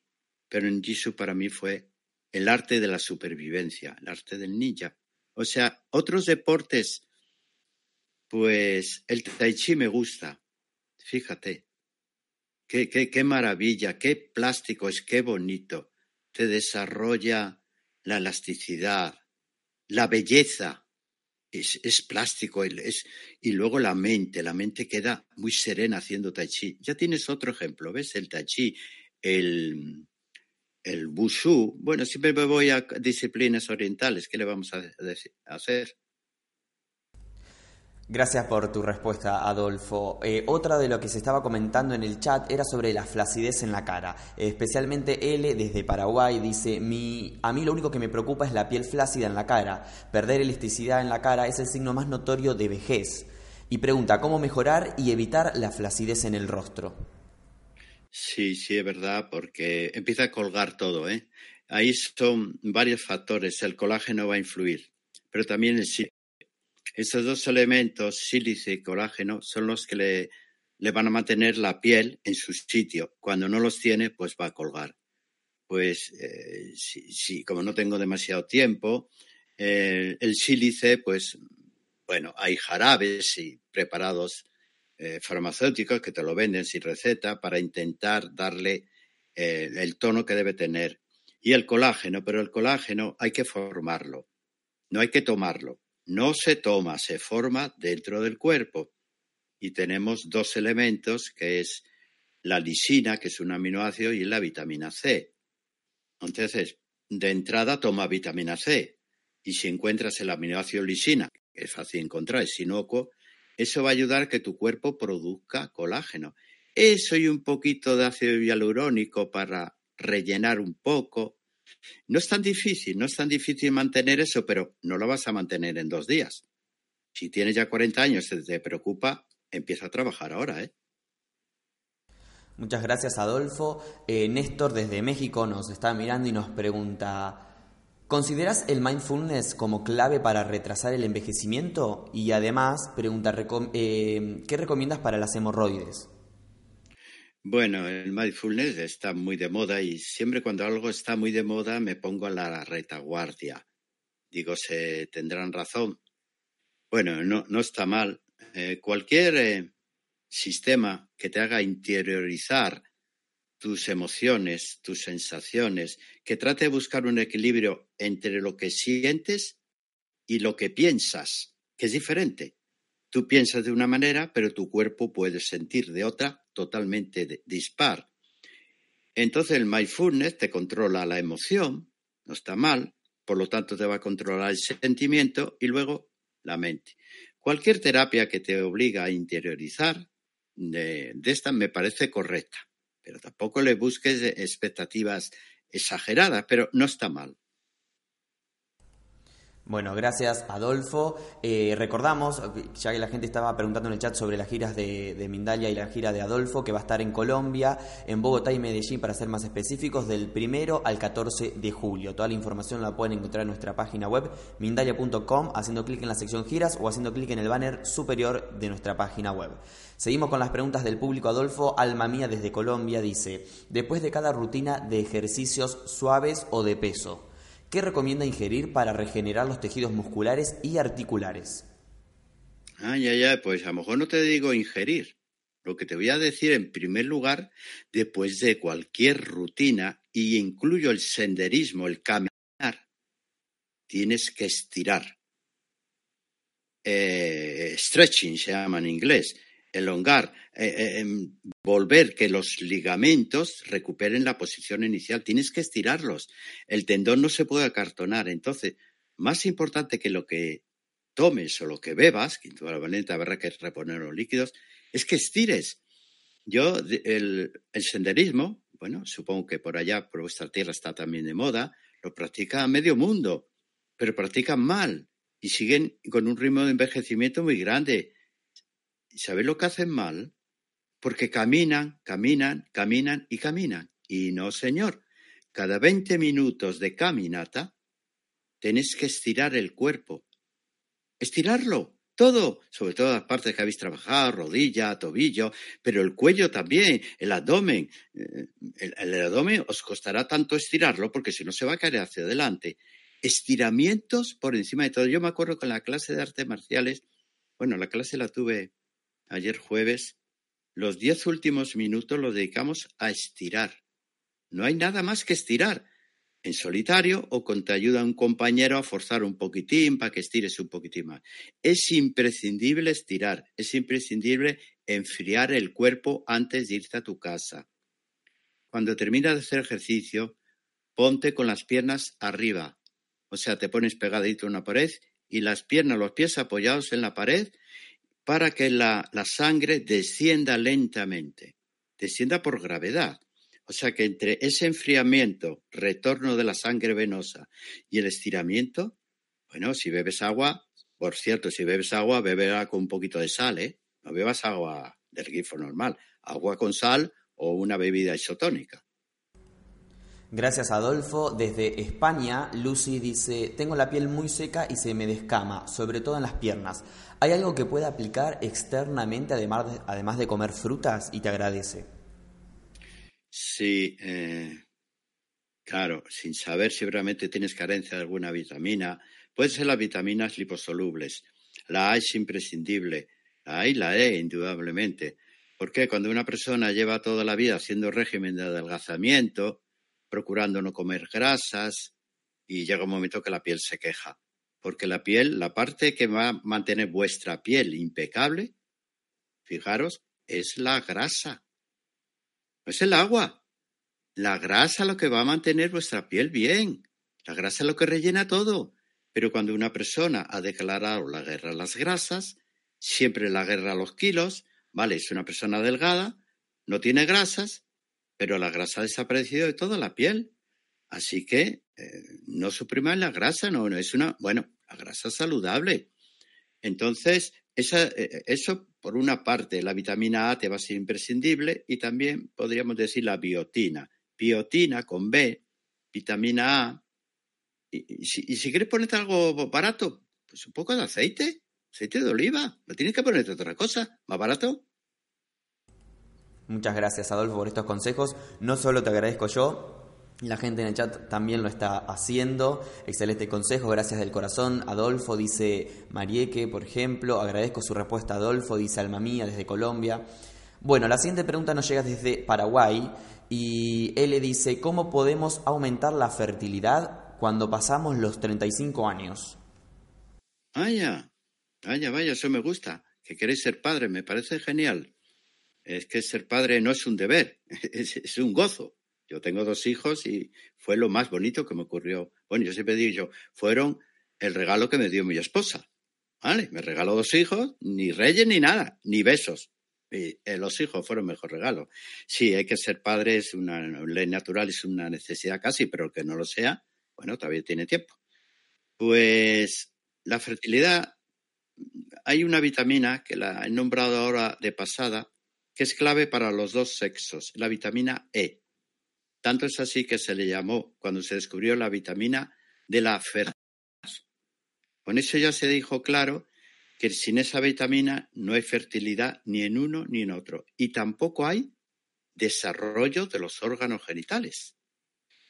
pero el ninjitsu para mí fue el arte de la supervivencia, el arte del ninja. O sea, otros deportes pues el tai chi me gusta, fíjate. qué, qué, qué maravilla, qué plástico es, qué bonito. Te desarrolla la elasticidad, la belleza. Es, es plástico es, y luego la mente, la mente queda muy serena haciendo tai chi. Ya tienes otro ejemplo, ¿ves? El tai chi, el, el wushu. Bueno, siempre me voy a disciplinas orientales, ¿qué le vamos a, a hacer? Gracias por tu respuesta, Adolfo. Eh, otra de lo que se estaba comentando en el chat era sobre la flacidez en la cara. especialmente L desde Paraguay dice, mi, a mí lo único que me preocupa es la piel flácida en la cara. Perder elasticidad en la cara es el signo más notorio de vejez. Y pregunta, ¿cómo mejorar y evitar la flacidez en el rostro? Sí, sí, es verdad, porque empieza a colgar todo. ¿eh? Ahí son varios factores. El colágeno va a influir, pero también el estos dos elementos, sílice y colágeno, son los que le, van a mantener la piel en su sitio. Cuando no los tiene, pues va a colgar. Pues eh, si, como no tengo demasiado tiempo, eh, el sílice, pues bueno, hay jarabes y preparados eh, farmacéuticos que te lo venden sin receta para intentar darle el tono que debe tener. Y el colágeno, pero el colágeno hay que formarlo, no hay que tomarlo no se toma, se forma dentro del cuerpo. Y tenemos dos elementos, que es la lisina, que es un aminoácido, y la vitamina C. Entonces, de entrada toma vitamina C. Y si encuentras el aminoácido lisina, que es fácil encontrar, es inocuo, eso va a ayudar a que tu cuerpo produzca colágeno. Eso y un poquito de ácido hialurónico para rellenar un poco, no es tan difícil, no es tan difícil mantener eso, pero no lo vas a mantener en dos días. Si tienes ya 40 años y te preocupa, empieza a trabajar ahora, ¿eh? Muchas gracias, Adolfo. Eh, Néstor desde México nos está mirando y nos pregunta, ¿consideras el mindfulness como clave para retrasar el envejecimiento? Y además, pregunta, eh, ¿qué recomiendas para las hemorroides? Bueno, el mindfulness está muy de moda y siempre cuando algo está muy de moda me pongo a la retaguardia. Digo, se tendrán razón. Bueno, no, no está mal. Eh, cualquier eh, sistema que te haga interiorizar tus emociones, tus sensaciones, que trate de buscar un equilibrio entre lo que sientes y lo que piensas, que es diferente. Tú piensas de una manera, pero tu cuerpo puede sentir de otra totalmente dispar. Entonces el mindfulness te controla la emoción, no está mal, por lo tanto te va a controlar el sentimiento y luego la mente. Cualquier terapia que te obliga a interiorizar de, de esta me parece correcta, pero tampoco le busques expectativas exageradas, pero no está mal. Bueno, gracias Adolfo. Eh, recordamos, ya que la gente estaba preguntando en el chat sobre las giras de, de, Mindalia y la gira de Adolfo, que va a estar en Colombia, en Bogotá y Medellín, para ser más específicos, del primero al 14 de julio. Toda la información la pueden encontrar en nuestra página web, mindalia.com, haciendo clic en la sección giras o haciendo clic en el banner superior de nuestra página web. Seguimos con las preguntas del público. Adolfo Alma Mía desde Colombia dice, después de cada rutina de ejercicios suaves o de peso, ¿Qué recomienda ingerir para regenerar los tejidos musculares y articulares? Ay, ay, ay, pues a lo mejor no te digo ingerir. Lo que te voy a decir en primer lugar, después de cualquier rutina, y incluyo el senderismo, el caminar, tienes que estirar. Eh, stretching se llama en inglés elongar, eh, eh, em, volver que los ligamentos recuperen la posición inicial. Tienes que estirarlos. El tendón no se puede acartonar. Entonces, más importante que lo que tomes o lo que bebas, que indudablemente habrá que reponer los líquidos, es que estires. Yo, el, el senderismo, bueno, supongo que por allá, por vuestra tierra está también de moda, lo practica medio mundo, pero practican mal y siguen con un ritmo de envejecimiento muy grande ¿Sabes lo que hacen mal? Porque caminan, caminan, caminan y caminan. Y no, señor. Cada 20 minutos de caminata tenéis que estirar el cuerpo. Estirarlo, todo, sobre todo las partes que habéis trabajado, rodilla, tobillo, pero el cuello también, el abdomen. Eh, el, el abdomen os costará tanto estirarlo porque si no se va a caer hacia adelante. Estiramientos por encima de todo. Yo me acuerdo con la clase de artes marciales, bueno, la clase la tuve ayer jueves, los diez últimos minutos los dedicamos a estirar. No hay nada más que estirar. En solitario o con te ayuda un compañero a forzar un poquitín para que estires un poquitín más. Es imprescindible estirar, es imprescindible enfriar el cuerpo antes de irte a tu casa. Cuando terminas de hacer ejercicio, ponte con las piernas arriba. O sea, te pones pegadito a una pared y las piernas, los pies apoyados en la pared para que la, sangre descienda lentamente, descienda por gravedad. O sea que entre ese enfriamiento, retorno de la sangre venosa y el estiramiento, bueno, si bebes agua, por cierto, si bebes agua, bebela con un poquito de sal, ¿eh? No bebas agua del grifo normal, agua con sal o una bebida isotónica. Gracias Adolfo. Desde España, Lucy dice, tengo la piel muy seca y se me descama, sobre todo en las piernas. ¿Hay algo que pueda aplicar externamente además de, comer frutas? Y te agradece. Sí, eh, claro, sin saber si realmente tienes carencia de alguna vitamina. Pueden ser las vitaminas liposolubles. La A es imprescindible. La A y la E, indudablemente. Porque cuando una persona lleva toda la vida haciendo régimen de adelgazamiento, procurando no comer grasas y llega un momento que la piel se queja. Porque la piel, la parte que va a mantener vuestra piel impecable, fijaros, es la grasa. No es el agua. La grasa lo que va a mantener vuestra piel bien. La grasa es lo que rellena todo. Pero cuando una persona ha declarado la guerra a las grasas, siempre la guerra a los kilos, vale, es una persona delgada, no tiene grasas, pero la grasa ha desaparecido de toda la piel. Así que eh, no supriman la grasa, no, no es una, bueno, la grasa saludable. Entonces, esa, eh, eso por una parte, la vitamina A te va a ser imprescindible y también podríamos decir la biotina. Biotina con B, vitamina A. Y, si, y si, quieres ponerte algo barato, pues un poco de aceite, aceite de oliva. No tienes que ponerte otra cosa, más barato. Muchas gracias Adolfo por estos consejos. No solo te agradezco yo, la gente en el chat también lo está haciendo. Excelente consejo, gracias del corazón. Adolfo dice Marieque, por ejemplo. Agradezco su respuesta, Adolfo, dice Alma Mía desde Colombia. Bueno, la siguiente pregunta nos llega desde Paraguay y él le dice, ¿cómo podemos aumentar la fertilidad cuando pasamos los 35 años? Vaya, vaya, vaya, eso me gusta. Que queréis ser padre, me parece genial es que ser padre no es un deber, es, un gozo. Yo tengo dos hijos y fue lo más bonito que me ocurrió. Bueno, yo siempre digo yo, fueron el regalo que me dio mi esposa. ¿Vale? Me regaló dos hijos, ni reyes ni nada, ni besos. Y eh, los hijos fueron mejor regalo. Sí, hay que ser padre, es una ley natural, es una necesidad casi, pero el que no lo sea, bueno, todavía tiene tiempo. Pues la fertilidad, hay una vitamina que la he nombrado ahora de pasada, que es clave para los dos sexos, la vitamina E. Tanto es así que se le llamó, cuando se descubrió la vitamina, de la fertilidad. Con eso ya se dijo claro que sin esa vitamina no hay fertilidad ni en uno ni en otro. Y tampoco hay desarrollo de los órganos genitales.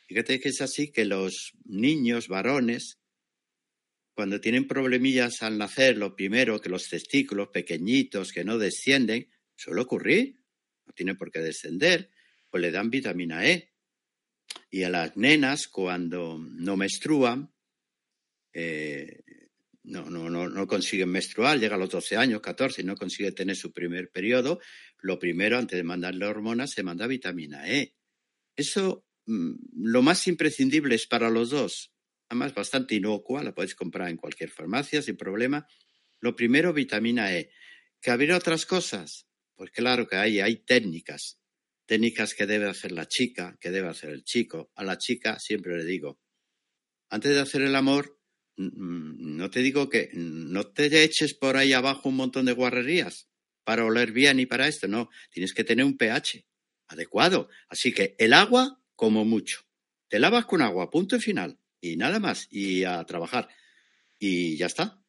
Fíjate que es así que los niños varones, cuando tienen problemillas al nacer, lo primero que los testículos pequeñitos que no descienden, Suele ocurrir, no tiene por qué descender, pues le dan vitamina E. Y a las nenas, cuando no menstruan, eh, no, no, no, no, consiguen menstruar, llega a los 12 años, 14 y no consigue tener su primer periodo, lo primero, antes de mandarle hormonas, se manda vitamina E. Eso, mm, lo más imprescindible es para los dos. Además, bastante inocua, la puedes comprar en cualquier farmacia sin problema. Lo primero, vitamina E. ¿Que habría otras cosas? Pues claro que hay, hay técnicas, técnicas que debe hacer la chica, que debe hacer el chico. A la chica siempre le digo, antes de hacer el amor, no te digo que no te eches por ahí abajo un montón de guarrerías para oler bien y para esto, no, tienes que tener un pH adecuado. Así que el agua, como mucho. Te lavas con agua, punto y final, y nada más, y a trabajar. Y ya está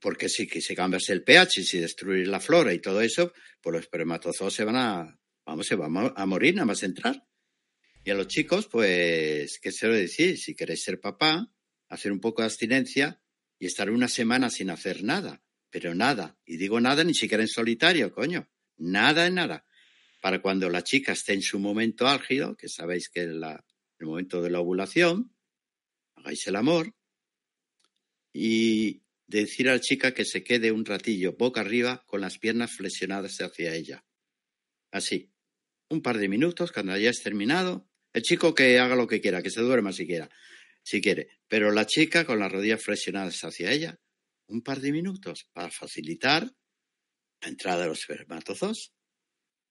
porque si, si cambias el pH, y si destruyes la flora y todo eso, pues los espermatozoos se van a, vamos, se van a morir nada más entrar. Y a los chicos, pues, ¿qué se lo decir? Si queréis ser papá, hacer un poco de abstinencia y estar una semana sin hacer nada, pero nada. Y digo nada ni siquiera en solitario, coño. Nada en nada. para cuando la chica esté en su momento álgido, que sabéis que es el momento de la ovulación, hagáis el amor, y decir a la chica que se quede un ratillo boca arriba con las piernas flexionadas hacia ella. Así, un par de minutos, cuando hayáis terminado, el chico que haga lo que quiera, que se duerma si quiera, si quiere, pero la chica con las rodillas flexionadas hacia ella, un par de minutos para facilitar la entrada de los espermatozoos.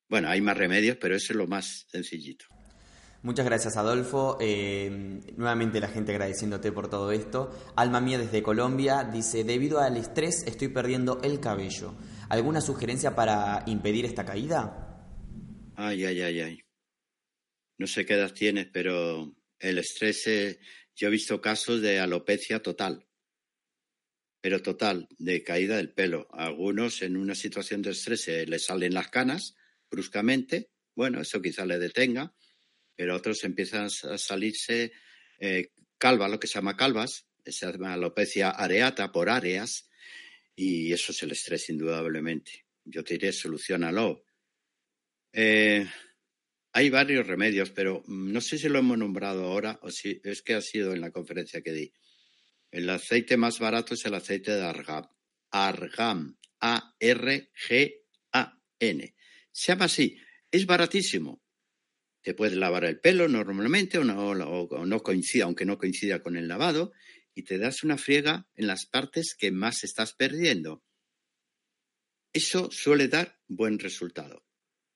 Bueno, hay más remedios, pero eso es lo más sencillito. Muchas gracias, Adolfo. Eh, nuevamente la gente agradeciéndote por todo esto. Alma Mía desde Colombia dice, debido al estrés estoy perdiendo el cabello. ¿Alguna sugerencia para impedir esta caída? Ay, ay, ay, ay. No sé qué edad tienes, pero el estrés, yo he visto casos de alopecia total, pero total, de caída del pelo. algunos en una situación de estrés se les salen las canas bruscamente, bueno, eso quizá le detenga, pero otros empiezan a salirse eh, calvas, lo que se llama calvas, se llama alopecia areata por áreas, y eso es el estrés indudablemente. Yo te diré, solucionalo. Eh, hay varios remedios, pero mm, no sé si lo hemos nombrado ahora o si es que ha sido en la conferencia que di. El aceite más barato es el aceite de argam. Argam. A-R-G-A-N. Se llama así. Es baratísimo. Te puedes lavar el pelo normalmente o no, o no coincida, aunque no coincida con el lavado, y te das una friega en las partes que más estás perdiendo. Eso suele dar buen resultado.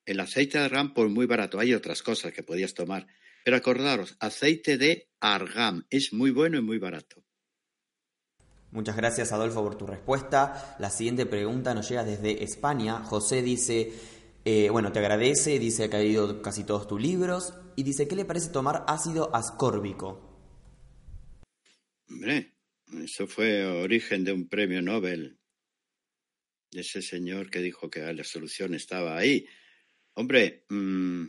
El aceite de argam, por muy barato, hay otras cosas que podías tomar. Pero acordaros, aceite de argam es muy bueno y muy barato. Muchas gracias Adolfo por tu respuesta. La siguiente pregunta nos llega desde España. José dice, eh, bueno, te agradece, dice que ha leído casi todos tus libros y dice, ¿qué le parece tomar ácido ascórbico? Hombre, eso fue origen de un premio Nobel de ese señor que dijo que la solución estaba ahí. Hombre, mm,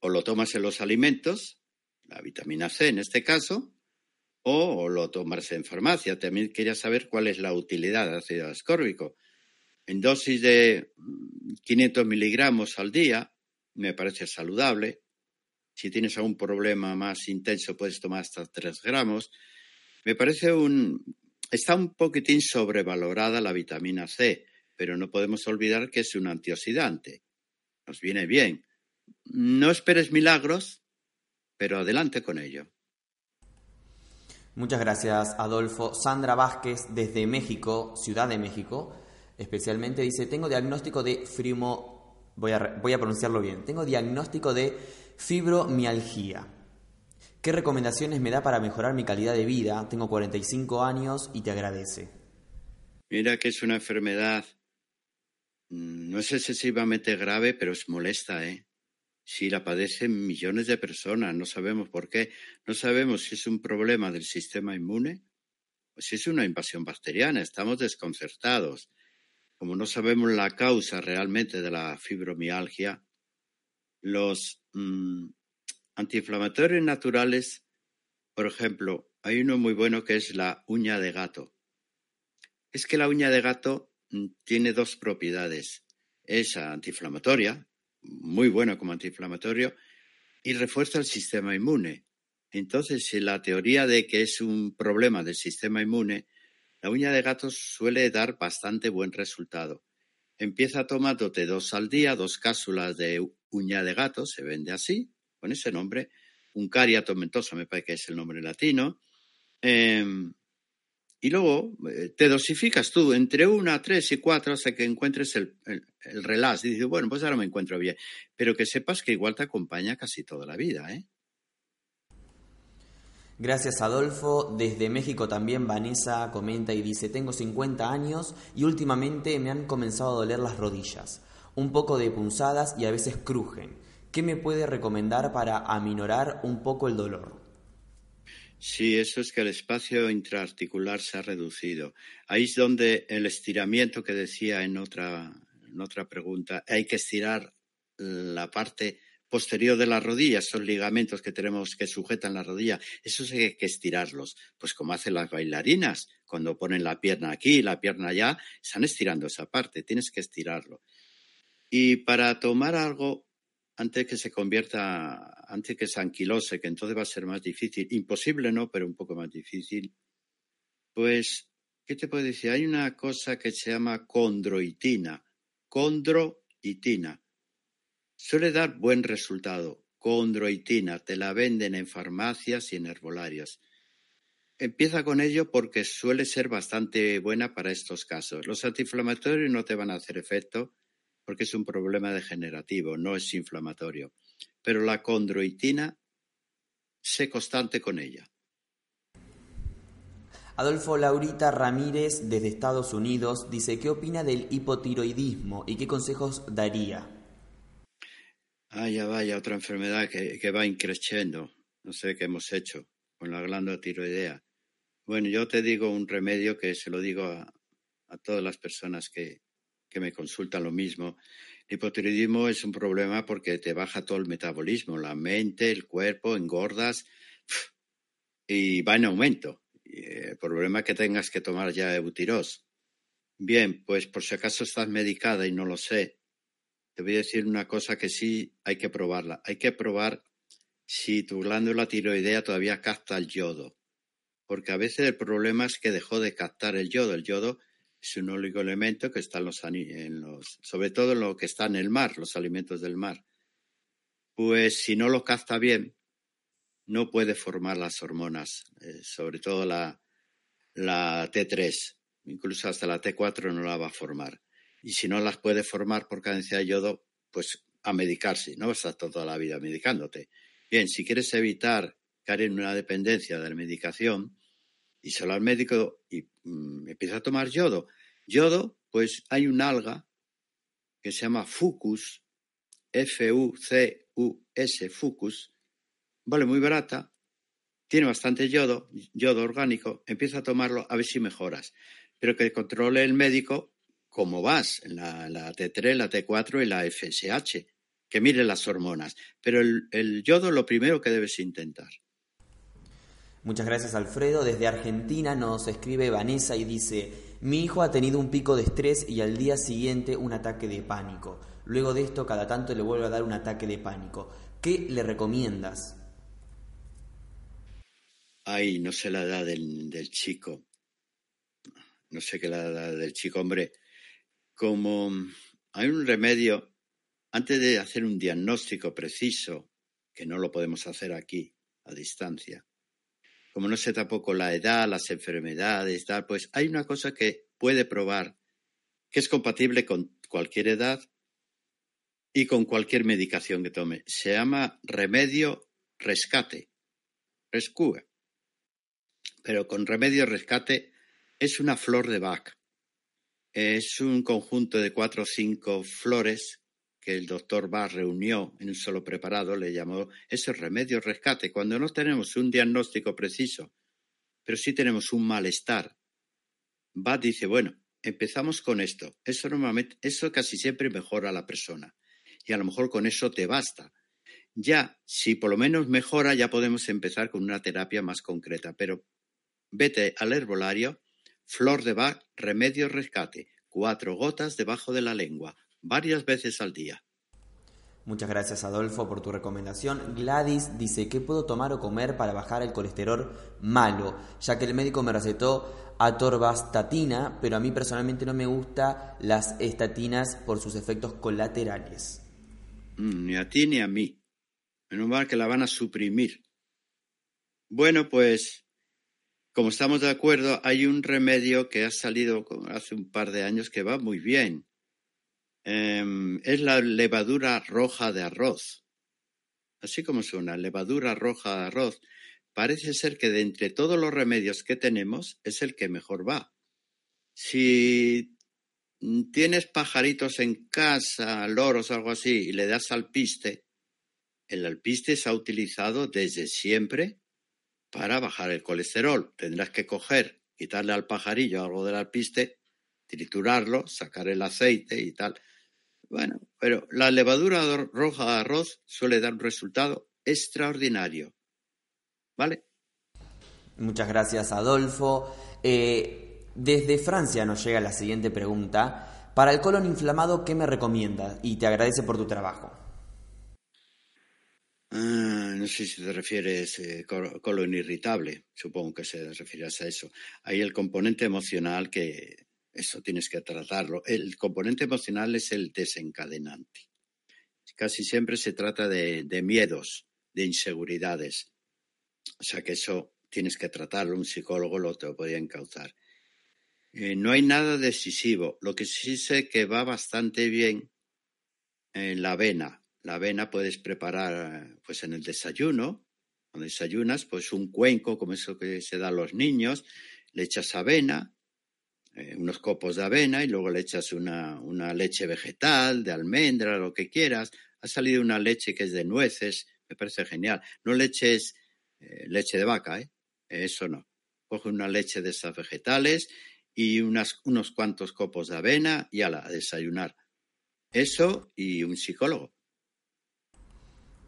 o lo tomas en los alimentos, la vitamina C en este caso, o lo tomas en farmacia. También quería saber cuál es la utilidad del ácido ascórbico. En dosis de 500 mm, miligramos al día me parece saludable. Si tienes algún problema más intenso puedes tomar hasta 3 gramos. Me parece un... Está un poquitín sobrevalorada la vitamina C pero no podemos olvidar que es un antioxidante. Nos viene bien. No esperes milagros, pero adelante con ello. Muchas gracias, Adolfo. Sandra Vázquez, desde México, Ciudad de México, especialmente dice, tengo diagnóstico de frimo... Voy a, voy a pronunciarlo bien. Tengo diagnóstico de fibromialgia. ¿Qué recomendaciones me da para mejorar mi calidad de vida? Tengo 45 años y te agradece. Mira que es una enfermedad no es excesivamente grave, pero es molesta, ¿eh? Sí, la padecen millones de personas, no sabemos por qué. No sabemos si es un problema del sistema inmune o si es una invasión bacteriana. Estamos desconcertados. Como no sabemos la causa realmente de la fibromialgia, los mm, antiinflamatorios naturales, por ejemplo, hay uno muy bueno que es la uña de gato. Es que la uña de gato Mm, tiene dos propiedades. Es antiinflamatoria, muy buena como antiinflamatorio, y refuerza el sistema inmune. Entonces, si la teoría de que es un problema del sistema inmune, la uña de gato suele dar bastante buen resultado. Empieza tomándote dos al día, dos cápsulas de uña de gato, se vende así, con ese nombre. Uncaria tomentosa, me parece que es el nombre latino. Em, y luego eh, te dosificas tú entre una, tres y cuatro hasta que encuentres el, el, relax. Y dices, bueno, pues ahora me encuentro bien. Pero que sepas que igual te acompaña casi toda la vida, ¿eh? Gracias Adolfo. Desde México también Vanessa comenta y dice, tengo 50 años y últimamente me han comenzado a doler las rodillas, un poco de punzadas y a veces crujen. ¿Qué me puede recomendar para aminorar un poco el dolor? Sí, eso es que el espacio intraarticular se ha reducido. Ahí es donde el estiramiento que decía en otra, en otra pregunta, hay que estirar la parte posterior de la rodilla, esos ligamentos que tenemos que sujetan la rodilla, esos hay que estirarlos, pues como hacen las bailarinas, cuando ponen la pierna aquí y la pierna allá, están estirando esa parte, tienes que estirarlo. Y para tomar algo, antes que se convierta, antes que se anquilose, que entonces va a ser más difícil, imposible no, pero un poco más difícil, pues, ¿qué te puedo decir? Hay una cosa que se llama condroitina. Condroitina. Suele dar buen resultado. Condroitina. Te la venden en farmacias y en herbolarios. Empieza con ello porque suele ser bastante buena para estos casos. Los antiinflamatorios no te van a hacer efecto porque es un problema degenerativo, no es inflamatorio. Pero la condroitina, sé constante con ella. Adolfo Laurita Ramírez, desde Estados Unidos, dice, ¿qué opina del hipotiroidismo y qué consejos daría? Ah, ya vaya, otra enfermedad que, que va increciendo. No sé qué hemos hecho con la glándula tiroidea. Bueno, yo te digo un remedio que se lo digo a, todas las personas que, que, me consultan lo mismo. El hipotiroidismo es un problema porque te baja todo el metabolismo, la mente, el cuerpo, engordas y va en aumento. Eh, el problema es que tengas que tomar ya ebutirós. Bien, pues por si acaso estás medicada y no lo sé, te voy a decir una cosa que sí hay que probarla. Hay que probar si tu glándula tiroidea todavía capta el yodo porque a veces el problema es que dejó de captar el yodo. El yodo es un oligoelemento que está en los, en sobre todo en lo que está en el mar, los alimentos del mar. Pues si no lo capta bien, no puede formar las hormonas, eh, sobre todo la, la T3, incluso hasta la T4 no la va a formar. Y si no las puede formar por carencia de yodo, pues a medicarse, no vas a estar toda la vida medicándote. Bien, si quieres evitar caer en una dependencia de la medicación y solo al médico y mm, empieza a tomar yodo. Yodo, pues hay un alga que se llama Fucus, F-U-C-U-S, Fucus, vale muy barata, tiene bastante yodo, yodo orgánico, empieza a tomarlo a ver si mejoras, pero que controle el médico cómo vas la, la T3, la T4 y la FSH, que mire las hormonas, pero el, el yodo lo primero que debes intentar. Muchas gracias Alfredo. Desde Argentina nos escribe Vanessa y dice, mi hijo ha tenido un pico de estrés y al día siguiente un ataque de pánico. Luego de esto cada tanto le vuelve a dar un ataque de pánico. ¿Qué le recomiendas? Ay, no sé la edad del, chico. No sé qué la edad del chico, hombre. Como hay un remedio, antes de hacer un diagnóstico preciso, que no lo podemos hacer aquí a distancia, como no sé tampoco la edad, las enfermedades, tal, pues hay una cosa que puede probar que es compatible con cualquier edad y con cualquier medicación que tome. Se llama remedio rescate, rescue. Pero con remedio rescate es una flor de Bach. Es un conjunto de cuatro o cinco flores que el doctor Bach reunió en un solo preparado, le llamó ese remedio rescate. Cuando no tenemos un diagnóstico preciso, pero sí tenemos un malestar, Bach dice, bueno, empezamos con esto. Eso normalmente, eso casi siempre mejora a la persona. Y a lo mejor con eso te basta. Ya, si por lo menos mejora, ya podemos empezar con una terapia más concreta. Pero vete al herbolario, flor de Bach, remedio rescate, cuatro gotas debajo de la lengua varias veces al día. Muchas gracias Adolfo por tu recomendación. Gladys dice, ¿qué puedo tomar o comer para bajar el colesterol malo? Ya que el médico me recetó atorvastatina, pero a mí personalmente no me gustan las estatinas por sus efectos colaterales. Mm, ni a ti ni a mí. Menos mal que la van a suprimir. Bueno, pues, como estamos de acuerdo, hay un remedio que ha salido hace un par de años que va muy bien Em, es la levadura roja de arroz. Así como suena, levadura roja de arroz. Parece ser que de entre todos los remedios que tenemos es el que mejor va. Si tienes pajaritos en casa, loros, algo así, y le das alpiste, el alpiste se ha utilizado desde siempre para bajar el colesterol. Tendrás que coger, quitarle al pajarillo algo del alpiste, triturarlo, sacar el aceite y tal. Bueno, pero la levadura roja de arroz suele dar un resultado extraordinario. ¿Vale? Muchas gracias, Adolfo. Eh, desde Francia nos llega la siguiente pregunta. Para el colon inflamado, ¿qué me recomiendas? Y te agradece por tu trabajo. Ah, no sé si te refieres eh, colon irritable, supongo que se refieres a eso. Hay el componente emocional que eso tienes que tratarlo. El componente emocional es el desencadenante. Casi siempre se trata de, miedos, de inseguridades. O sea que eso tienes que tratarlo, un psicólogo lo te lo podía encauzar. Eh, no hay nada decisivo. Lo que sí sé que va bastante bien en la avena. La avena puedes preparar pues en el desayuno. Cuando desayunas, pues un cuenco, como eso que se da a los niños, le echas avena, eh, unos copos de avena y luego le echas una, una leche vegetal, de almendra, lo que quieras. Ha salido una leche que es de nueces, me parece genial. No le eches eh, leche de vaca, ¿eh? Eso no. Coge una leche de esas vegetales y unas, unos cuantos copos de avena y ala, a desayunar. Eso y un psicólogo.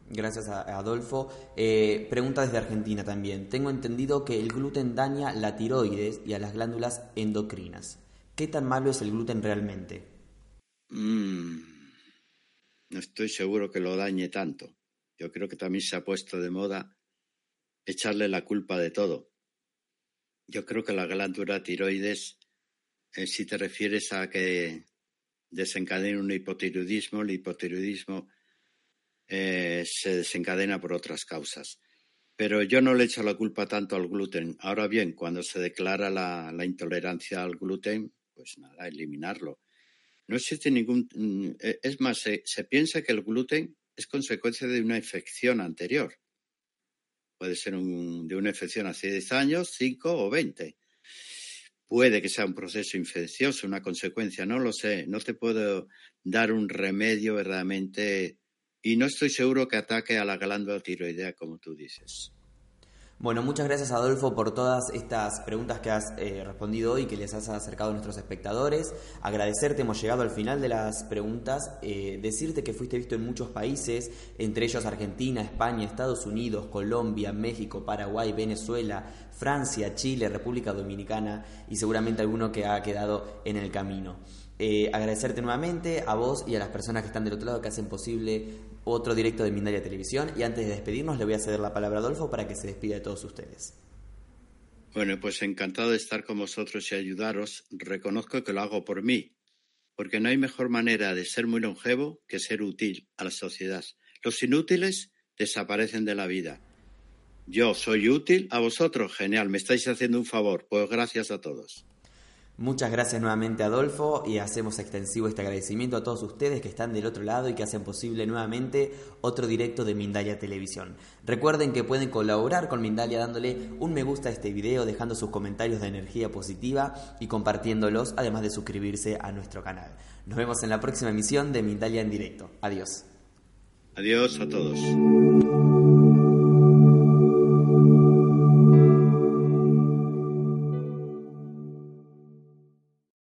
Gracias a Adolfo. Eh, pregunta desde Argentina también. Tengo entendido que el gluten daña la tiroides y a las glándulas endocrinas. ¿Qué tan malo es el gluten realmente? Mm, no estoy seguro que lo dañe tanto. Yo creo que también se ha puesto de moda echarle la culpa de todo. Yo creo que la glándula tiroides, eh, si te refieres a que desencadena un hipotiroidismo, el hipotiroidismo eh, se desencadena por otras causas. Pero yo no le echo la culpa tanto al gluten. Ahora bien, cuando se declara la, intolerancia al gluten, pues nada, eliminarlo. No existe ningún. Mm, es más, se piensa que el gluten es consecuencia de una infección anterior. Puede ser de una infección hace 10 años, 5 o 20. Puede que sea un proceso infeccioso, una consecuencia, no lo sé. No te puedo dar un remedio verdaderamente y no estoy seguro que ataque a la glándula tiroidea como tú dices. Bueno, muchas gracias Adolfo por todas estas preguntas que has eh, respondido hoy, que les has acercado a nuestros espectadores. Agradecerte, hemos llegado al final de las preguntas. Eh, decirte que fuiste visto en muchos países, entre ellos Argentina, España, Estados Unidos, Colombia, México, Paraguay, Venezuela, Francia, Chile, República Dominicana y seguramente alguno que ha quedado en el camino. Eh, agradecerte nuevamente a vos y a las personas que están del otro lado que hacen posible otro directo de Mindalia Televisión. Y antes de despedirnos, le voy a ceder la palabra a Adolfo para que se despida de todos ustedes. Bueno, pues encantado de estar con vosotros y ayudaros. Reconozco que lo hago por mí, porque no hay mejor manera de ser muy longevo que ser útil a la sociedad. Los inútiles desaparecen de la vida. Yo soy útil a vosotros, genial, me estáis haciendo un favor, pues gracias a todos. Muchas gracias nuevamente Adolfo y hacemos extensivo este agradecimiento a todos ustedes que están del otro lado y que hacen posible nuevamente otro directo de Mindalia Televisión. Recuerden que pueden colaborar con Mindalia dándole un me gusta a este video, dejando sus comentarios de energía positiva y compartiéndolos, además de suscribirse a nuestro canal. Nos vemos en la próxima emisión de Mindalia en directo. Adiós. Adiós a todos.